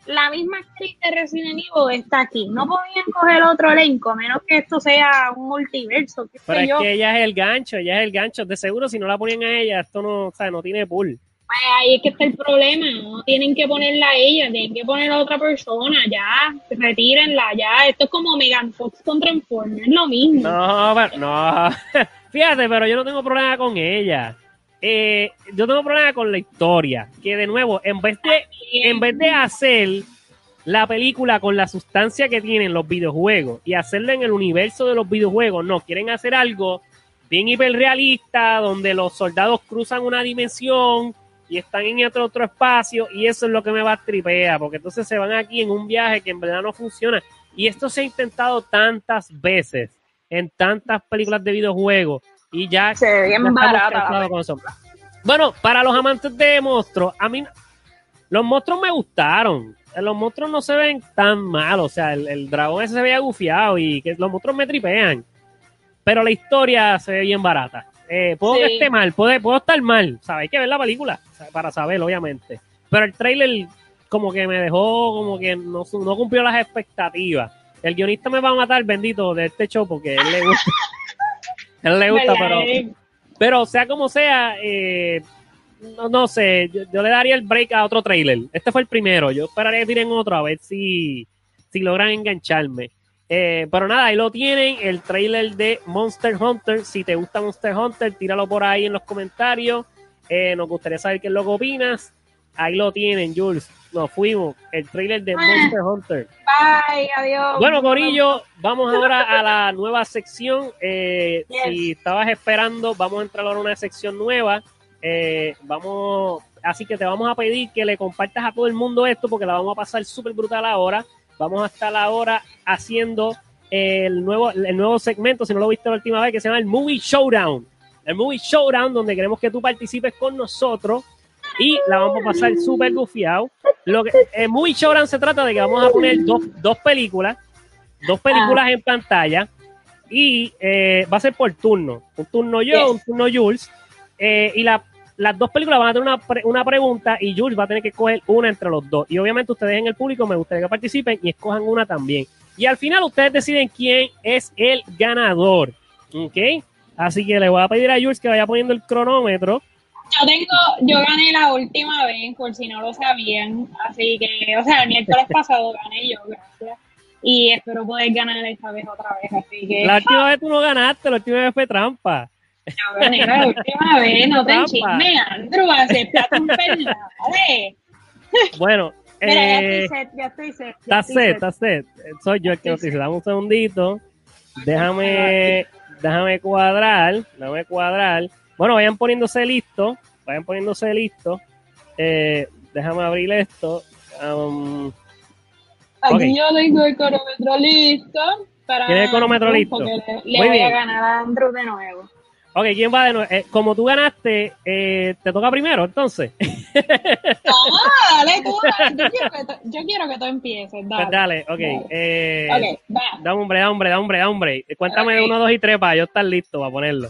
la misma actriz de Resident Evil está aquí. No podían coger otro elenco, a menos que esto sea un multiverso. Pero es que ella es el gancho, ella es el gancho. De seguro, si no la ponían a ella, esto no, o sea, no tiene pool. Pues ahí es que está el problema, no tienen que ponerla a ella, tienen que poner a otra persona, ya, retírenla, ya, esto es como Megan Fox con Transformers, lo mismo. No, pero, no, fíjate, pero yo no tengo problema con ella. Eh, yo tengo problema con la historia, que de nuevo, en vez de, en vez de hacer la película con la sustancia que tienen los videojuegos y hacerla en el universo de los videojuegos, no, quieren hacer algo bien hiperrealista, donde los soldados cruzan una dimensión y están en otro, otro espacio y eso es lo que me va a tripea, porque entonces se van aquí en un viaje que en verdad no funciona. Y esto se ha intentado tantas veces en tantas películas de videojuegos y ya, se ve bien barata. con eso. Bueno, para los amantes de monstruos, a mí los monstruos me gustaron. Los monstruos no se ven tan mal, o sea, el, el dragón ese se veía gufiado y que los monstruos me tripean. Pero la historia se ve bien barata. Eh, puedo que Sí. esté mal, puede, puedo estar mal, ¿sabes? Hay que ver la película para saber, obviamente. Pero el trailer como que me dejó, como que no, no cumplió las expectativas. El guionista me va a matar, bendito, de este show, porque él le gusta. él le gusta, pero, pero sea como sea, eh, no, no sé, yo, yo le daría el break a otro trailer. Este fue el primero, yo esperaría que tiren otro a ver si, si logran engancharme. Eh, pero nada, ahí lo tienen, el trailer de Monster Hunter. Si te gusta Monster Hunter, tíralo por ahí en los comentarios. Eh, nos gustaría saber qué es lo que opinas. Ahí lo tienen, Jules. Nos fuimos. El trailer de Ah. Monster Hunter. Bye, adiós. Bueno, Corillo, vamos ahora a la nueva sección. Eh, Yes. Si estabas esperando, vamos a entrar ahora a una sección nueva. Eh, vamos, así que te vamos a pedir que le compartas a todo el mundo esto porque la vamos a pasar súper brutal ahora. Vamos a estar ahora haciendo el nuevo, el nuevo segmento, si no lo viste la última vez, que se llama el Movie Showdown. El Movie Showdown, donde queremos que tú participes con nosotros y la vamos a pasar súper gufiado. Lo que, el Movie Showdown se trata de que vamos a poner dos, dos películas, dos películas en pantalla y eh, va a ser por turno. Un turno yo, Yes. un turno Jules. eh, y la- las dos películas van a tener una, pre- una pregunta y Jules va a tener que escoger una entre los dos. Y obviamente ustedes en el público me gustaría que participen y escojan una también. Y al final ustedes deciden quién es el ganador. ¿Ok? Así que le voy a pedir a Jules que vaya poniendo el cronómetro. Yo tengo, yo gané la última vez, por si no lo sabían, así que, o sea, el miércoles pasado gané yo, gracias. Y espero poder ganar esta vez otra vez, así que La última vez tú no ganaste, la última vez fue trampa. Yo gané la última vez, no te Trampa. chisme, Andrew, acepta. Bueno, Mira, ya eh, estoy set, ya estoy set. Está set, está set. Soy yo el que lo dice. Dame un segundito. Déjame, déjame cuadrar. Déjame cuadrar. Bueno, vayan poniéndose listos. Vayan poniéndose listos. Eh, déjame abrir esto. Um, Aquí ok. yo tengo el cronómetro listo. Para ¿Tienes el cronómetro listo? Le, le Muy voy bien. a ganar a Andrew de nuevo. Ok, ¿quién va de nuevo? Eh, como tú ganaste, eh, te toca primero, entonces. Ah, dale tú. Yo quiero que tú, yo quiero que tú empieces, dale. Pues dale, ok. Dale. Eh, Ok, va. Da hombre, da hombre, da hombre, da hombre. Cuéntame de. 1, 2 y 3 para yo estar listo para ponerlo.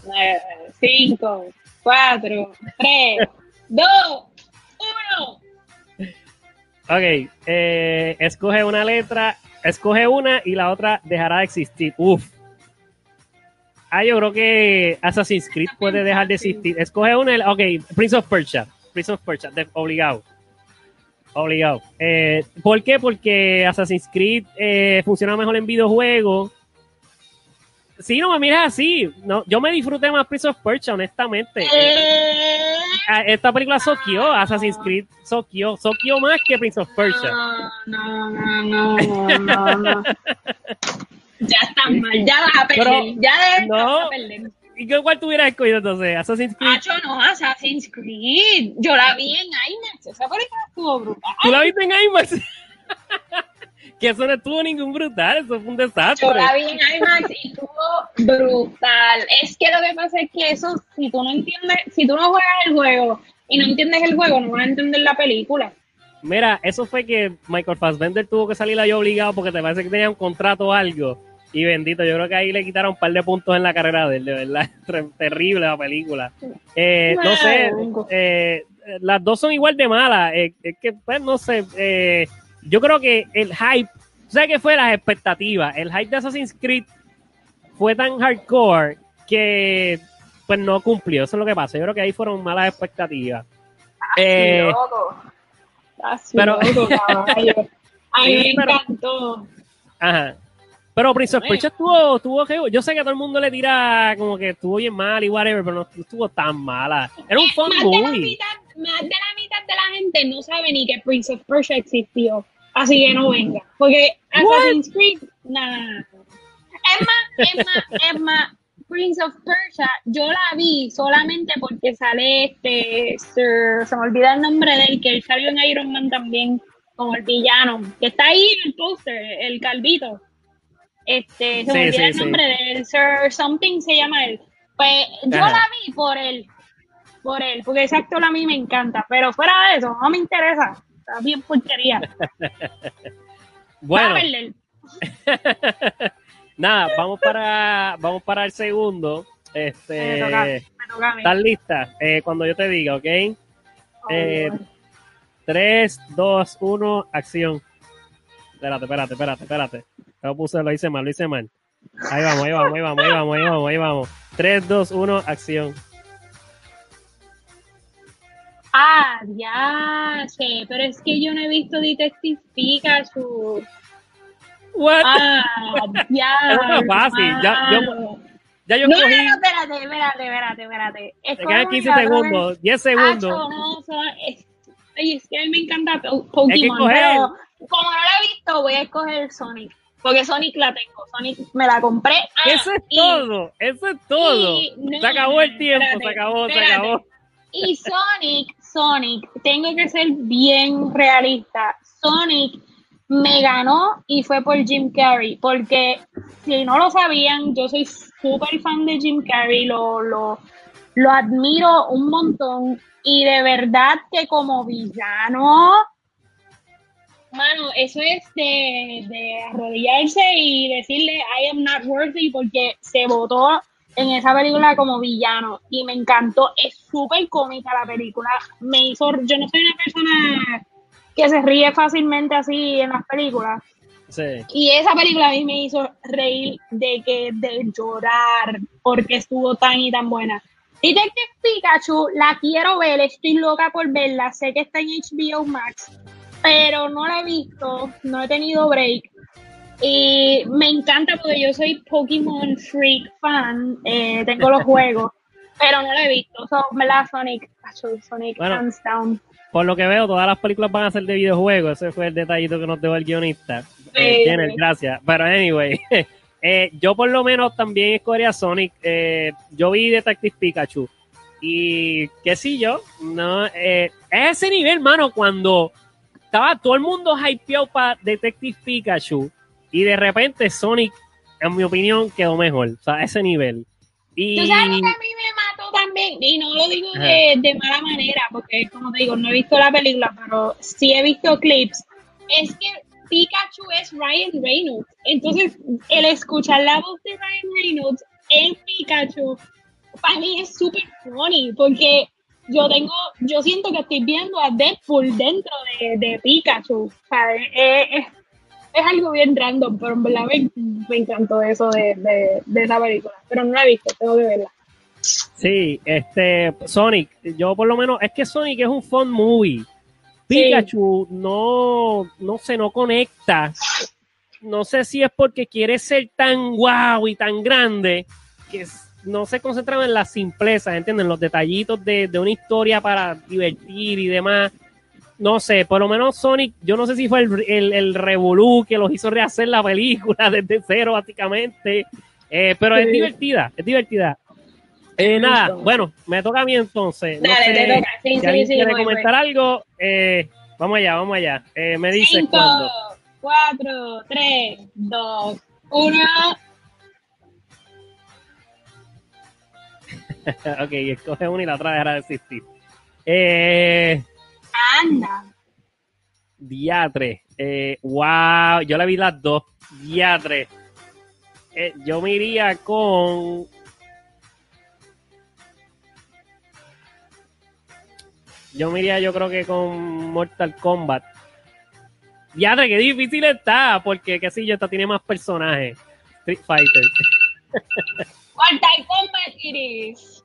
Cinco, cuatro, tres, dos, uno. Ok, eh, escoge una letra, escoge una y la otra dejará de existir. Uf. Ah, yo creo que Assassin's Creed puede dejar de existir. Escoge una, ok, Prince of Persia. Prince of Persia, de- obligado. Obligado. Eh, ¿Por qué? Porque Assassin's Creed eh, funciona mejor en videojuegos. Sí, no me miras así. No, yo me disfruté más Prince of Persia, honestamente. Eh, ah, esta película soqueó, Assassin's Creed soqueó, soqueó más que Prince of Persia. No, no, no, no, no, no. Ya estás mal, ya vas a perder. Pero, ya de no. a perder. ¿Y qué cuál tú hubieras escogido entonces? Assassin's Creed. Macho, no, Assassin's Creed. Yo la vi en IMAX. Esa película estuvo brutal. ¿Tú la viste en IMAX? que eso no estuvo ningún brutal, eso fue un desastre. Yo la vi en IMAX y estuvo brutal. Es que lo que pasa es que eso, si tú no entiendes, si tú no juegas el juego y no entiendes el juego, no vas a entender la película. Mira, eso fue que Michael Fassbender tuvo que salir ahí obligado porque te parece que tenía un contrato o algo. Y bendito, yo creo que ahí le quitaron un par de puntos en la carrera de él, de verdad. Ter- Terrible la película. Eh, no sé, eh, las dos son igual de malas. Eh, es que, pues, no sé. eh, yo creo que el hype, ¿sabes qué fue? Las expectativas. El hype de Assassin's Creed fue tan hardcore que, pues, no cumplió. Eso es lo que pasa. Yo creo que ahí fueron malas expectativas. Eh, pero, A mí me encantó. Ajá. Pero Prince of Persia estuvo, estuvo, yo sé que a todo el mundo le tira como que estuvo bien mal y whatever, pero no estuvo tan mala. Era un fun más movie. De la mitad, más de la mitad de la gente no sabe ni que Prince of Persia existió. Así que no venga. Porque Assassin's Creed, nada. Es más, es más, es más, Prince of Persia, yo la vi solamente porque sale este, se me olvida el nombre de él, que él salió en Iron Man también, como el villano, que está ahí en el póster, el calvito. Este, se me olvida el nombre de él, Sir Something se llama él. Pues yo la vi por él, por él, porque ese actor a mí me encanta, pero fuera de eso, no me interesa, está bien porquería. bueno. Nada, vamos para, vamos para el segundo. Este, ¿Estás lista? Eh, cuando yo te diga, ¿ok? Eh, 3, 2, 1, acción. Espérate, espérate, espérate, espérate. Lo puse, lo hice mal, lo hice mal. Ahí vamos, ahí vamos, ahí vamos, ahí vamos, ahí vamos, ahí vamos. 3, 2, 1, acción. Ah, ya sé, pero es que yo no he visto Detective Pikachu. What? Ah, ya. Fácil. Ya, yo, ya yo no, cogí. No, no, espérate, espérate, espérate, espérate. Es Te quedan 15 segundos, 10 segundos. Acho, no, es, es que a mí me encanta Pokémon, pero como no la he visto, voy a escoger Sonic. Porque Sonic la tengo, Sonic me la compré. Ah, eso es todo, eso es todo. No, se acabó el tiempo, espérate, se acabó, espérate. se acabó. Y Sonic, Sonic, tengo que ser bien realista. Sonic me ganó y fue por Jim Carrey, porque si no lo sabían, yo soy súper fan de Jim Carrey, lo, lo, lo admiro un montón y de verdad que como villano, mano, eso es de, de arrodillarse y decirle I am not worthy porque se votó en esa película como villano y me encantó, es súper cómica la película, me hizo, yo no soy una persona que se ríe fácilmente así en las películas. Sí. Y esa película a mí me hizo reír de que de llorar porque estuvo tan y tan buena. Detective Pikachu la quiero ver, estoy loca por verla, sé que está en HBO Max, pero no la he visto, no he tenido break. Y me encanta porque yo soy Pokémon Freak fan, eh, tengo los juegos, pero no la he visto. So, me la Sonic, Sonic bueno, hands down por lo que veo, todas las películas van a ser de videojuegos. Ese fue el detallito que nos dejó el guionista. Eh, gracias. Pero anyway, eh, yo por lo menos también escogería Sonic. Eh, yo vi Detective Pikachu. Y qué sé yo, no, es ese nivel, mano, cuando estaba todo el mundo hypeado para Detective Pikachu y de repente Sonic, en mi opinión, quedó mejor. O sea, ese nivel. Y... ¿Tú sabes lo que a mí me también? Y no lo digo de, de, mala manera, porque como te digo, no he visto la película, pero sí he visto clips. Es que Pikachu es Ryan Reynolds. Entonces, el escuchar la voz de Ryan Reynolds en Pikachu, para mí es súper funny, porque yo tengo, yo siento que estoy viendo a Deadpool dentro de, de Pikachu. O sea, es, es, es algo bien random, pero en verdad me, me encantó eso de, de, de, esa película. Pero no la he visto, tengo que verla. Sí, este, Sonic, yo por lo menos, es que Sonic es un fun movie. Pikachu sí. no, no sé, no conecta. No sé si es porque quiere ser tan guau y tan grande que no se concentra en la simpleza, ¿entienden? Los detallitos de, de una historia para divertir y demás no sé, por lo menos Sonic, yo no sé si fue el, el, el revolú que los hizo rehacer la película desde cero, básicamente. Eh, pero sí. es divertida, es divertida. Eh, nada, bueno, me toca a mí entonces. No Dale, sé, te toca. Sí, si sí, alguien sí, quiere voy, comentar voy. algo, eh, vamos allá, vamos allá. Eh, me dices Cinco, cuándo. cuatro, tres, dos, uno. ok, escoge una y la otra dejará de existir. Eh, Anda. Diatre. Eh, wow, yo le vi las dos. Diatre. Eh, yo me iría con. Yo me iría, yo creo que con Mortal Kombat. Diatre, qué difícil está, porque qué sé yo, esta tiene más personajes. Street Fighter. Mortal Kombat it is.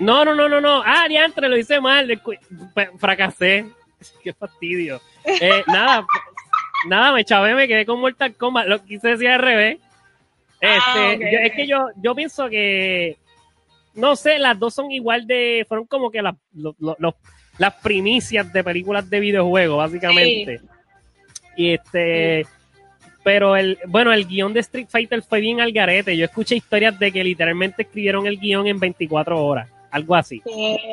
No, no, no, no, no. Ah, diantre, lo hice mal. Fracasé. Qué fastidio. Eh, nada, nada, me chavé, me quedé con Mortal Kombat. Lo quise decir al revés. Ah, Este, es que yo, yo pienso que, no sé, las dos son igual de, fueron como que las, las primicias de películas de videojuegos, básicamente. Y este, pero el, bueno, el guion de Street Fighter fue bien al garete. Yo escuché historias de que literalmente escribieron el guion en 24 horas algo así.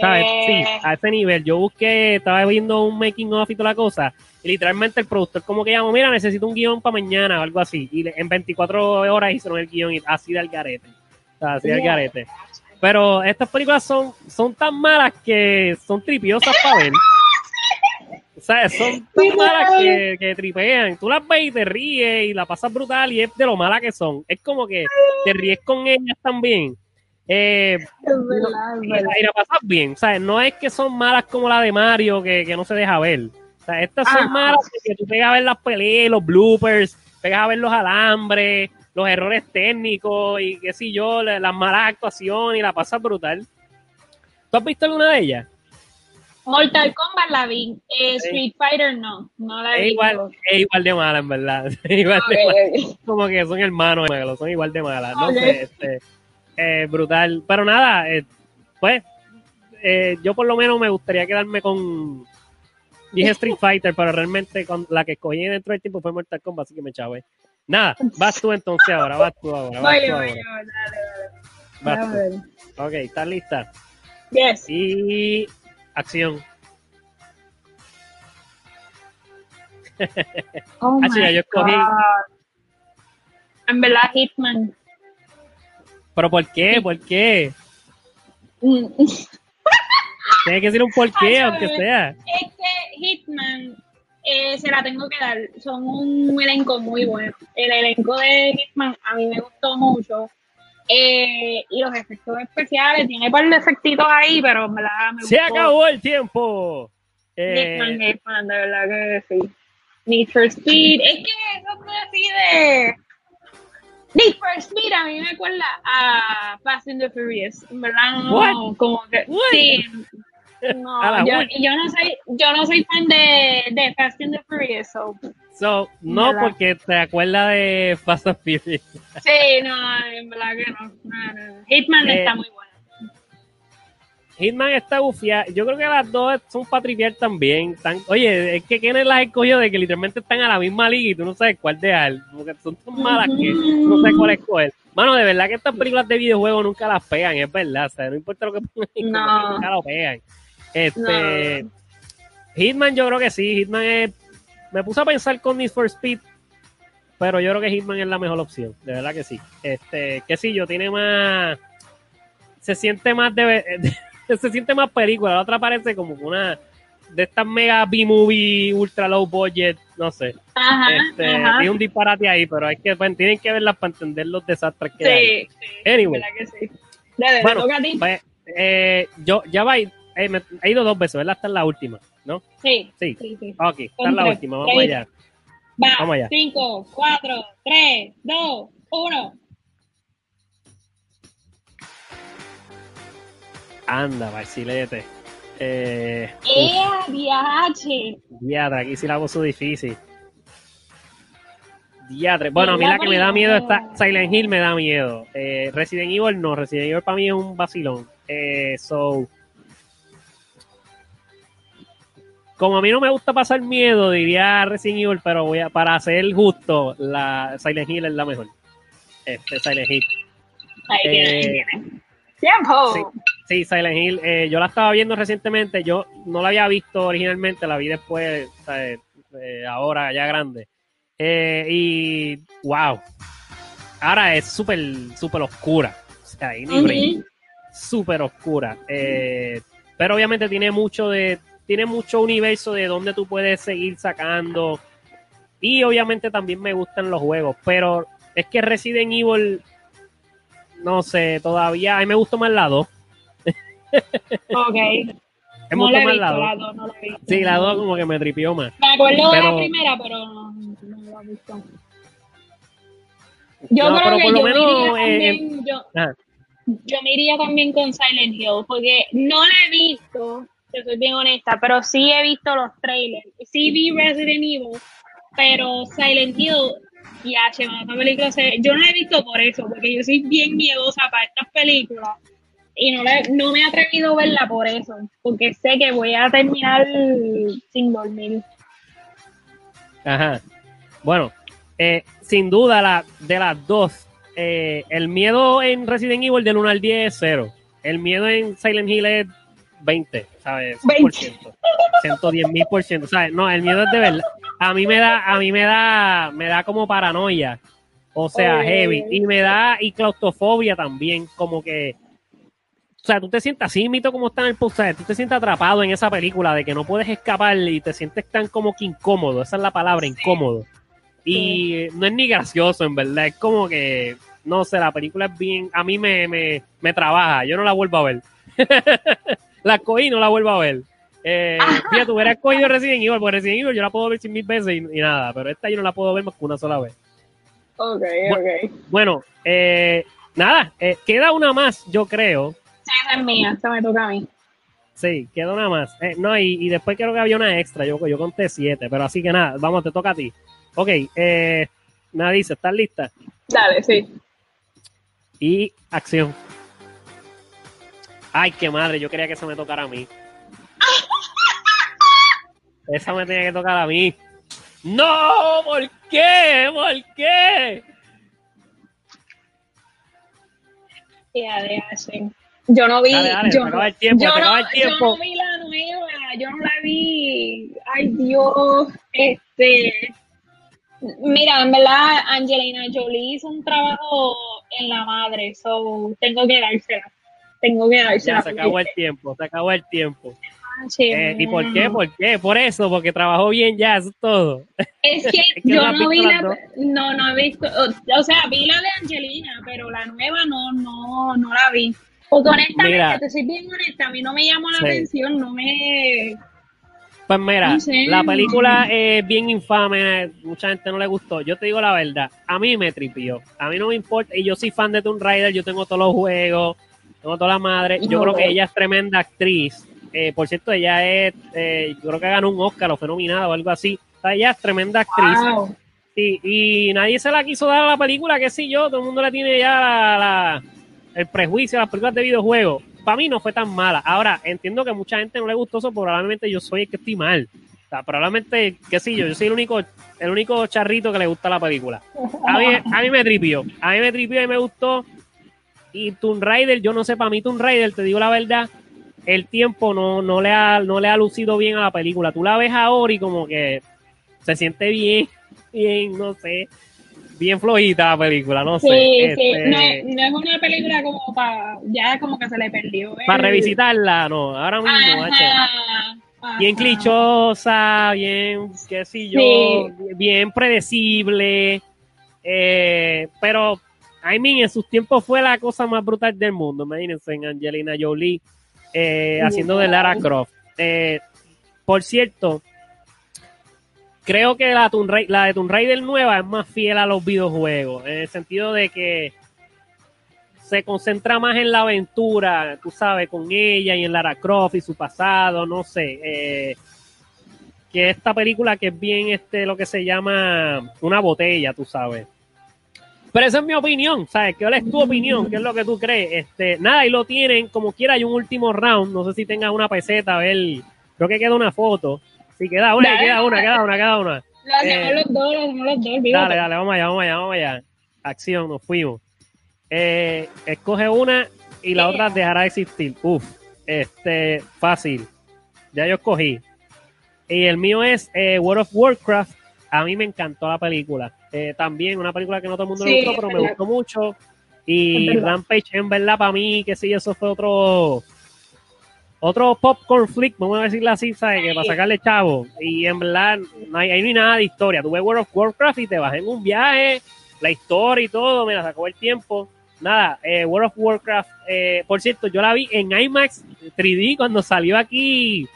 ¿Sabes? Sí, a ese nivel. Yo busqué, estaba viendo un making of y toda la cosa, y literalmente el productor como que llamó, mira, necesito un guion para mañana o algo así. Y en 24 horas hicieron el guion y así del garete. O sea, así del garete. Pero estas películas son, son tan malas que son tripiosas para ver. O sea, son tan malas que, que, tripean. Tú las ves y te ríes y la pasas brutal y es de lo malas que son. Es como que te ríes con ellas también. Eh, y, la pasas bien, ¿sabes? No es que son malas como la de Mario, que, no se deja ver. O sea, estas son malas porque tú pegas a ver las peleas, los bloopers, pegas a ver los alambres, los errores técnicos y qué sé yo, las malas actuaciones y la pasas brutal. ¿Tú has visto alguna de ellas? Mortal Kombat la vi, eh, Street Fighter no, no la vi. Igual, es igual de mala, en verdad. igual de Como que son hermanos, son igual de malas. No sé, este, eh, brutal. Pero nada, eh, pues eh, yo por lo menos me gustaría quedarme con. Dije Street Fighter, pero realmente con la que escogí dentro del tiempo fue Mortal Kombat, así que me chave. Nada, vas tú entonces ahora, vas tú ahora. Vas tú ahora. Vas tú. Ok, ¿estás lista? Yes. Y acción. Oh ah, my yo escogí. En verdad, Hitman. ¿Pero por qué? ¿Por qué? Tiene que decir un por qué, aunque sea. Es que Hitman eh, se la tengo que dar. Son un elenco muy bueno. El elenco de Hitman a mí me gustó mucho. Eh, y los efectos especiales, tiene un par de efectitos ahí, pero me la me Se acabó el tiempo. Eh, Hitman, de verdad que sí. Need for Speed. Es que eso es así de Need for Speed a mí me acuerda a Fast and the Furious. Verdad, no, como que. Sí. No, yo, yo, no soy, yo no soy fan de, de Fast and the Furious, so. So, no porque te acuerdas de Fast and Furious. Sí, no, en verdad que no. no, Hitman eh, está muy bueno. Hitman está bufia. Yo creo que las dos son para también. oye, es que Kenneth las escogió de que literalmente están a la misma liga y tú no sabes cuál dejar. Porque son tan malas que no sabes cuál escoger. Mano, de verdad que estas películas de videojuegos nunca las pegan, es verdad. O sea, no importa lo que pongan, no. nunca lo pegan. Este. Hitman, yo creo que sí. Hitman es. Me puse a pensar con Need for Speed. Pero yo creo que Hitman es la mejor opción. De verdad que sí. Este, que sí, yo tiene más. Se siente más de se siente más película. La otra parece como una de estas mega B-movie ultra low budget, no sé. Ajá, este, un disparate ahí, pero hay que, pues, tienen que verlas para entender los desastres que hay. Sí, anyway. Que sí. bueno, pues, eh, yo ya va, eh, he ido dos veces, ¿verdad? Esta es la última, ¿no? Sí. Sí. sí, sí. Ok, esta es la última, vamos allá. Va, vamos allá. 5, 4, 3, 2, 1. Anda, vacilete. Eh, ¡Eh, viaje! Diadre, aquí sí la puso difícil. Diadre. Bueno, a mí la que me da miedo está Silent Hill me da miedo. Eh, Resident Evil no, Resident Evil para mí es un vacilón. Eh, so, como a mí no me gusta pasar miedo, diría Resident Evil, pero voy a, para ser justo, la Silent Hill es la mejor. Este Silent Hill. Ahí tiene, ahí eh, tiene. ¡Tiempo! Sí, Silent Hill. Eh, yo la estaba viendo recientemente. Yo no la había visto originalmente, la vi después, eh, ahora ya grande. Eh, y wow. Ahora es súper, súper oscura. O sea, ahí Súper oscura. pero obviamente tiene mucho de. Tiene mucho universo de donde tú puedes seguir sacando. Y obviamente también me gustan los juegos. Pero es que Resident Evil. No sé, todavía. A mí me gustó más la 2 Ok. Hemos no tomado la 2. No sí, la 2 como que me tripió más. Me acuerdo de la primera, pero no, no la he visto. Yo no, creo pero que por lo menos. Eh, yo, ah. yo me iría también con Silent Hill, porque no la he visto, te soy bien honesta, pero sí he visto los trailers. Sí vi Resident Evil, pero Silent Hill, ya, esta película se, yo no la he visto por eso, porque yo soy bien miedosa para estas películas y no, no me he atrevido a verla por eso, porque sé que voy a terminar sin dormir. Ajá. Bueno, eh, sin duda la, de las dos, eh, el miedo en Resident Evil del 1 al 10 es 0. El miedo en Silent Hill es 20, ¿sabes? 100%. 110 mil por ciento, ¿sabes? No, el miedo es de verdad. A mí me da, a mí me da, me da como paranoia. O sea, heavy. Y me da, y claustrofobia también, como que o sea, tú te sientes así, mito como está en el poster, tú te sientes atrapado en esa película de que no puedes escapar y te sientes tan como que incómodo, esa es la palabra, incómodo. Y no es ni gracioso, en verdad, es como que, no sé, la película es bien, a mí me, me, me trabaja, yo no la vuelvo a ver. la cogí y no la vuelvo a ver. Eh, fíjate, hubiera escogido Resident Evil, porque Resident Evil yo la puedo ver cien mil veces y, nada, pero esta yo no la puedo ver más que una sola vez. Ok, ok. Bueno, eh, nada, eh, queda una más, yo creo, esa es mía, esa me toca a mí. Sí, queda una más. Eh, no, y, después creo que había una extra. Yo, yo conté siete, pero así que nada, vamos, te toca a ti. Ok, eh, nada dice, ¿estás lista? Dale, sí. Y acción. Ay, qué madre, yo quería que eso me tocara a mí. Esa me tenía que tocar a mí. ¡No! ¿Por qué? ¿Por qué? Yo no vi. yo, no, el tiempo, yo, no, el tiempo. yo no vi la nueva, yo no la vi. Ay, Dios. Este. Mira, en verdad, Angelina Jolie hizo un trabajo en la madre, so tengo que dársela. Tengo que. Ya, se acabó el tiempo, se acabó el tiempo. Eh, ¿Y por qué? ¿Por qué? Por eso, porque trabajó bien ya, eso es todo. Es que, yo no vi la, no, no he visto, o, sea, vi la de Angelina, pero la nueva no, no, no la vi. Porque honestamente, te soy bien honesta, a mí no me llamó la atención, no me... Pues mira, la película es bien infame, mucha gente no le gustó. Yo te digo la verdad, a mí me tripió. A mí no me importa, y yo soy fan de Tomb Raider, yo tengo todos los juegos, tengo toda la madre. Yo creo que ella es tremenda actriz. Eh, por cierto, ella es, eh, yo creo que ganó un Oscar o fue nominada o algo así. ella es tremenda actriz. y nadie se la quiso dar a la película, qué sé yo, todo el mundo le tiene ya la el prejuicio de las películas de videojuegos, para mí no fue tan mala. Ahora, entiendo que mucha gente no le gustó eso, probablemente yo soy el que estoy mal. O sea, probablemente, qué sé yo, yo soy el único, el único charrito que le gusta la película. A mí, a mí me tripió, a mí me tripió y me gustó. Y Tomb Raider, yo no sé, para mí Tomb Raider, te digo la verdad, el tiempo no, no, le ha, no le ha lucido bien a la película. Tú la ves ahora y como que se siente bien, bien, no sé bien flojita la película, no sé. Sí, este, no, es una película como para, ya como que se le perdió. Para revisitarla, no, ahora mismo, Bien clichosa, bien, qué sé yo, bien predecible, eh, pero, I mean, en sus tiempos fue la cosa más brutal del mundo, imagínense, en Angelina Jolie, eh, haciendo de Lara Croft. Eh, por cierto, creo que la, la de Tomb Raider nueva es más fiel a los videojuegos, en el sentido de que se concentra más en la aventura, tú sabes, con ella y en Lara Croft y su pasado, no sé. Eh, que esta película que es bien este lo que se llama una botella, tú sabes. Pero esa es mi opinión, ¿sabes? ¿Qué es tu opinión? ¿Qué es lo que tú crees? Este, nada, y lo tienen, como quiera, hay un último round, no sé si tengas una peseta, a ver, creo que queda una foto Sí, queda una, queda una, queda una, queda una. Lo hacemos eh, los dos, lo hacemos los dos, Dale, dale, vamos allá, vamos allá, vamos allá. Acción, nos fuimos. Eh, escoge una y la otra dejará de existir. Uf, este, fácil. Ya yo escogí. Y el mío es eh, World of Warcraft. A mí me encantó la película. Eh, también una película que no todo el mundo le gustó, pero me gustó mucho. Y Rampage, en verdad, para mí, que sí, eso fue otro otro popcorn flick, vamos a decirlo así, ¿sabes? Que para sacarle chavo. Y en verdad, no hay, ahí no hay nada de historia. Tú ves World of Warcraft y te vas en un viaje, la historia y todo, me la sacó el tiempo. Nada, eh, World of Warcraft, eh, por cierto, yo la vi en IMAX 3D cuando salió aquí,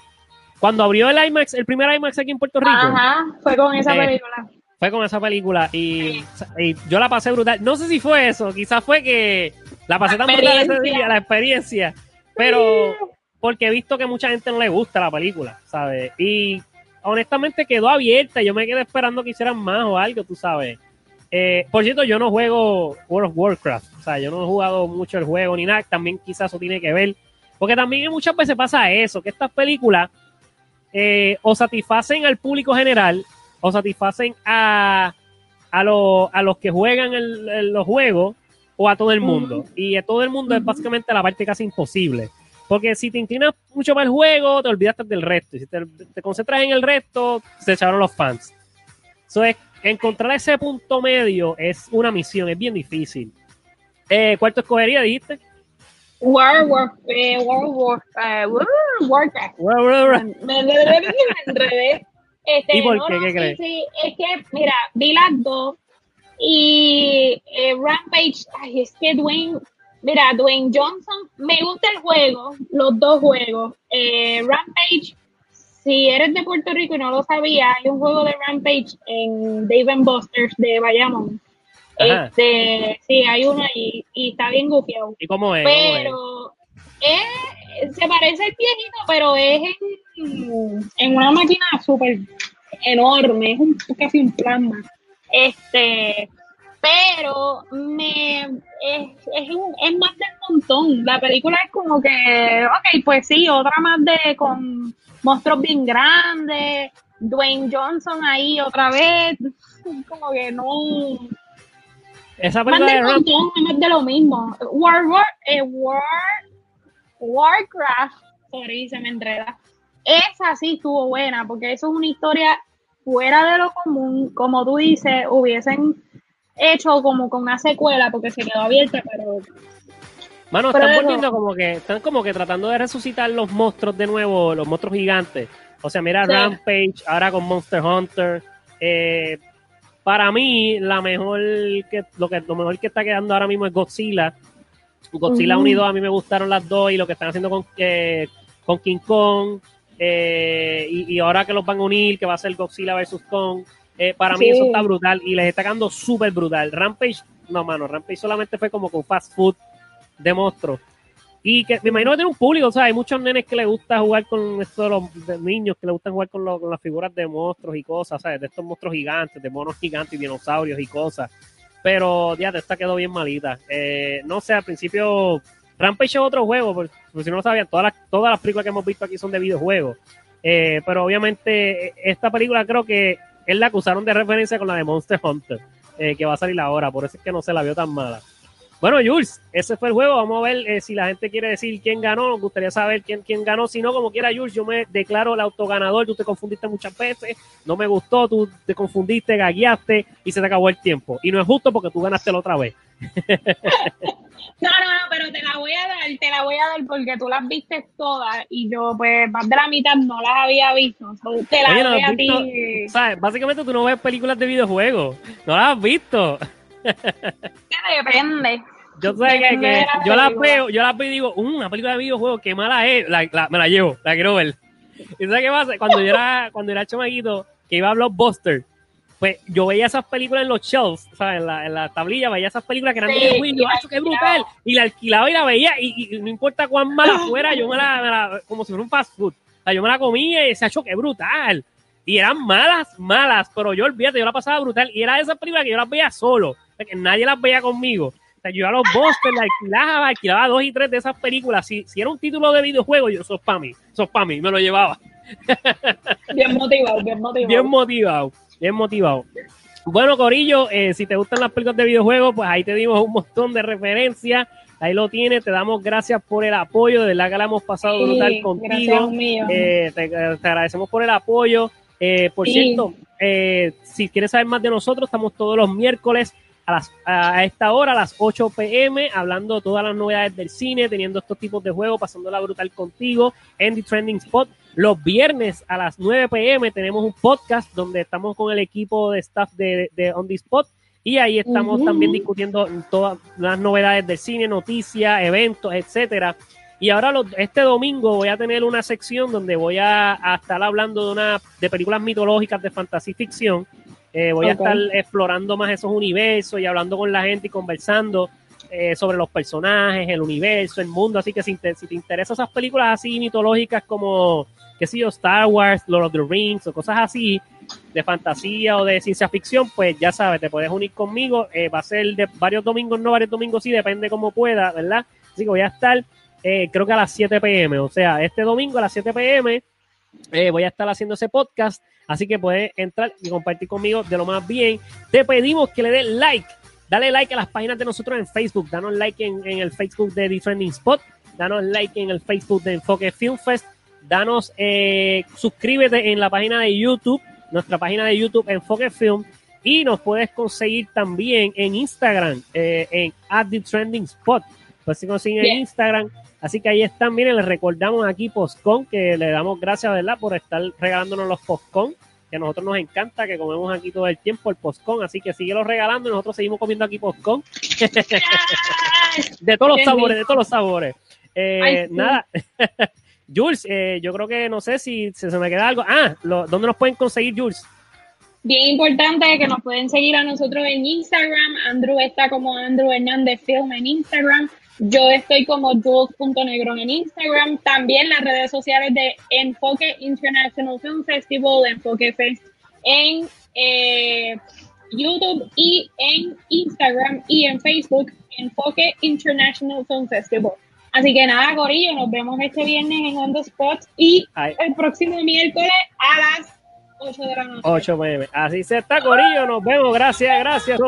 cuando abrió el IMAX, el primer IMAX aquí en Puerto Rico. Ajá, fue con esa eh, película. Fue con esa película y, y, yo la pasé brutal. No sé si fue eso, quizás fue que La pasé tan brutal ese día, la experiencia. Pero porque he visto que mucha gente no le gusta la película, ¿sabes? Y honestamente quedó abierta. Yo me quedé esperando que hicieran más o algo, tú sabes. Eh, por cierto, yo no juego World of Warcraft. O sea, yo no he jugado mucho el juego ni nada. También quizás eso tiene que ver. Porque también muchas veces pasa eso, que estas películas eh, o satisfacen al público general o satisfacen a, a, a los que juegan el, los juegos o a todo el mundo. Y a todo el mundo es básicamente la parte casi imposible. Porque si te inclinas mucho para el juego, te olvidaste del resto. Y si te, concentras en el resto, se echaron los fans. Eso es, encontrar ese punto medio es una misión, es bien difícil. Eh, ¿Cuál te escogería, dijiste? World War, eh, World War, uh, Warcraft. Me enredé. Este, ¿Y por qué? ¿Qué crees? Sí, es que, mira, vi las dos y eh, Rampage, ay, es que Dwayne, mira, Dwayne Johnson, me gusta el juego, los dos juegos. Eh, Rampage, si eres de Puerto Rico y no lo sabía, hay un juego de Rampage en Dave Busters de Bayamón. Este, sí, hay uno ahí y está bien gufiado. ¿Y cómo es? Pero se parece al viejito, pero es en, en una máquina súper enorme, es un, casi un plasma. Este, pero me es, es, es, más del montón. La película es como que, ok, pues sí, otra más de con monstruos bien grandes, Dwayne Johnson ahí otra vez, como que no. Esa película montón, es de lo mismo. War, War, eh, War, Warcraft, sorry, se me enreda. Esa sí estuvo buena, porque eso es una historia fuera de lo común, como tú dices, hubiesen hecho como con una secuela porque se quedó abierta, pero Mano, están volviendo como que, están como que tratando de resucitar los monstruos de nuevo, los monstruos gigantes. O sea, mira Rampage, ahora con Monster Hunter. Eh, para mí, la mejor que, lo que, lo mejor que está quedando ahora mismo es Godzilla. Godzilla Unido a mí me gustaron las dos y lo que están haciendo con, eh, con King Kong. Eh, y, ahora que los van a unir, que va a ser Godzilla versus Kong, eh, para mí eso está brutal y les está quedando súper brutal. Rampage, no, mano, Rampage solamente fue como con fast food de monstruos. Y que me imagino que tiene un público, o sea, hay muchos nenes que les gusta jugar con estos los niños que les gusta jugar con, las figuras de monstruos y cosas, ¿sabes? De estos monstruos gigantes, de monos gigantes y dinosaurios y cosas. Pero, ya, esta quedó bien malita. Eh, no sé, al principio Rampage es otro juego, porque, si no lo sabían, todas las, todas las películas que hemos visto aquí son de videojuegos. Eh, pero obviamente esta película creo que es la que usaron de referencia con la de Monster Hunter, eh, que va a salir ahora, por eso es que no se la vio tan mala. Bueno, Jules, ese fue el juego. Vamos a ver eh, si la gente quiere decir quién ganó. Nos gustaría saber quién, quién ganó. Si no, como quiera, Jules, yo me declaro el autoganador. Tú te confundiste muchas veces. No me gustó. Tú te confundiste, gagueaste y se te acabó el tiempo. Y no es justo porque tú ganaste la otra vez. No, no, no, pero te la voy a dar, te la voy a dar porque tú las viste todas y yo, pues, más de la mitad no las había visto. te las voy a ti. ¿sabes? Básicamente tú no ves películas de videojuegos. No las has visto. Depende. Yo sé que, yo las veo, yo las veo y digo, uh, una película de videojuegos, qué mala es, la, me la llevo, la quiero ver. ¿Y sabes qué pasa? Cuando yo era, cuando era chamaquito, que iba a Blockbuster, pues yo veía esas películas en los shelves, ¿sabes? En la, en la tablilla, veía esas películas que eran de qué brutal! Y la alquilaba y la veía, y, no importa cuán mala fuera, yo me la, como si fuera un fast food. O sea, yo me la comía y decía, qué brutal! Y eran malas, malas, pero yo olvídate, yo la pasaba brutal. Y era de esas películas que yo las veía solo, que nadie las veía conmigo. O sea, yo a los Boston, la alquilaba, alquilaba dos y tres de esas películas. Si, si era un título de videojuego, yo, sos para mí, sos para mí, me lo llevaba. Bien motivado, bien motivado. Bien motivado bien motivado. Bueno, Corillo, eh, si te gustan las películas de videojuegos, pues ahí te dimos un montón de referencias. Ahí lo tienes, te damos gracias por el apoyo, de verdad que la hemos pasado brutal contigo. Eh, te, agradecemos por el apoyo. Eh, por cierto, si quieres saber más de nosotros, estamos todos los miércoles a, las, a esta hora, a las 8 pm, hablando todas las novedades del cine, teniendo estos tipos de juegos, pasándola brutal contigo en The Trending Spot. Los viernes a las 9 pm tenemos un podcast donde estamos con el equipo de staff de, de On The Spot y ahí estamos también discutiendo todas las novedades del cine, noticias, eventos, etcétera. Y ahora este domingo voy a tener una sección donde voy a, estar hablando de una de películas mitológicas de fantasía y ficción. Eh, voy a estar explorando más esos universos y hablando con la gente y conversando. eh, sobre los personajes, el universo, el mundo. Así que si te, si te interesan esas películas así mitológicas como, qué sé yo, Star Wars, Lord of the Rings o cosas así, de fantasía o de ciencia ficción, pues ya sabes, te puedes unir conmigo. Eh, va a ser de varios domingos, no varios domingos, sí, depende cómo pueda, ¿verdad? Así que voy a estar, eh, creo que a las 7 pm, o sea, este domingo a las 7 pm eh, voy a estar haciendo ese podcast. Así que puedes entrar y compartir conmigo de lo más bien. Te pedimos que le des like. Dale like a las páginas de nosotros en Facebook. Danos like en, el Facebook de The Trending Spot. Danos like en el Facebook de Enfoque Film Fest. Danos, eh, suscríbete en la página de YouTube, nuestra página de YouTube Enfoque Film. Y nos puedes conseguir también en Instagram, eh, en at The Trending Spot. Puedes conseguir en Instagram Así que ahí están, miren, les recordamos aquí Postcon, que le damos gracias, ¿verdad?, por estar regalándonos los Postcon, que a nosotros nos encanta, que comemos aquí todo el tiempo el Postcon, así que síguelo regalando y nosotros seguimos comiendo aquí Postcon. de todos los sabores, de todos los sabores. Eh, nada. Jules, eh, yo creo que no sé si, se me queda algo. Ah, ¿dónde nos pueden conseguir, Jules? Bien importante que nos pueden seguir a nosotros en Instagram. Andrew está como Andrew Hernández Film en Instagram. Yo estoy como jules.negron en Instagram. También las redes sociales de Enfoque International Film Festival, Enfoque Fest en eh, YouTube y en Instagram y en Facebook, Enfoque International Film Festival. Así que nada, Corillo, nos vemos este viernes en On The Spot y el próximo miércoles a las 8 de la noche. 8 Así se está, Corillo. Nos vemos. Gracias, gracias.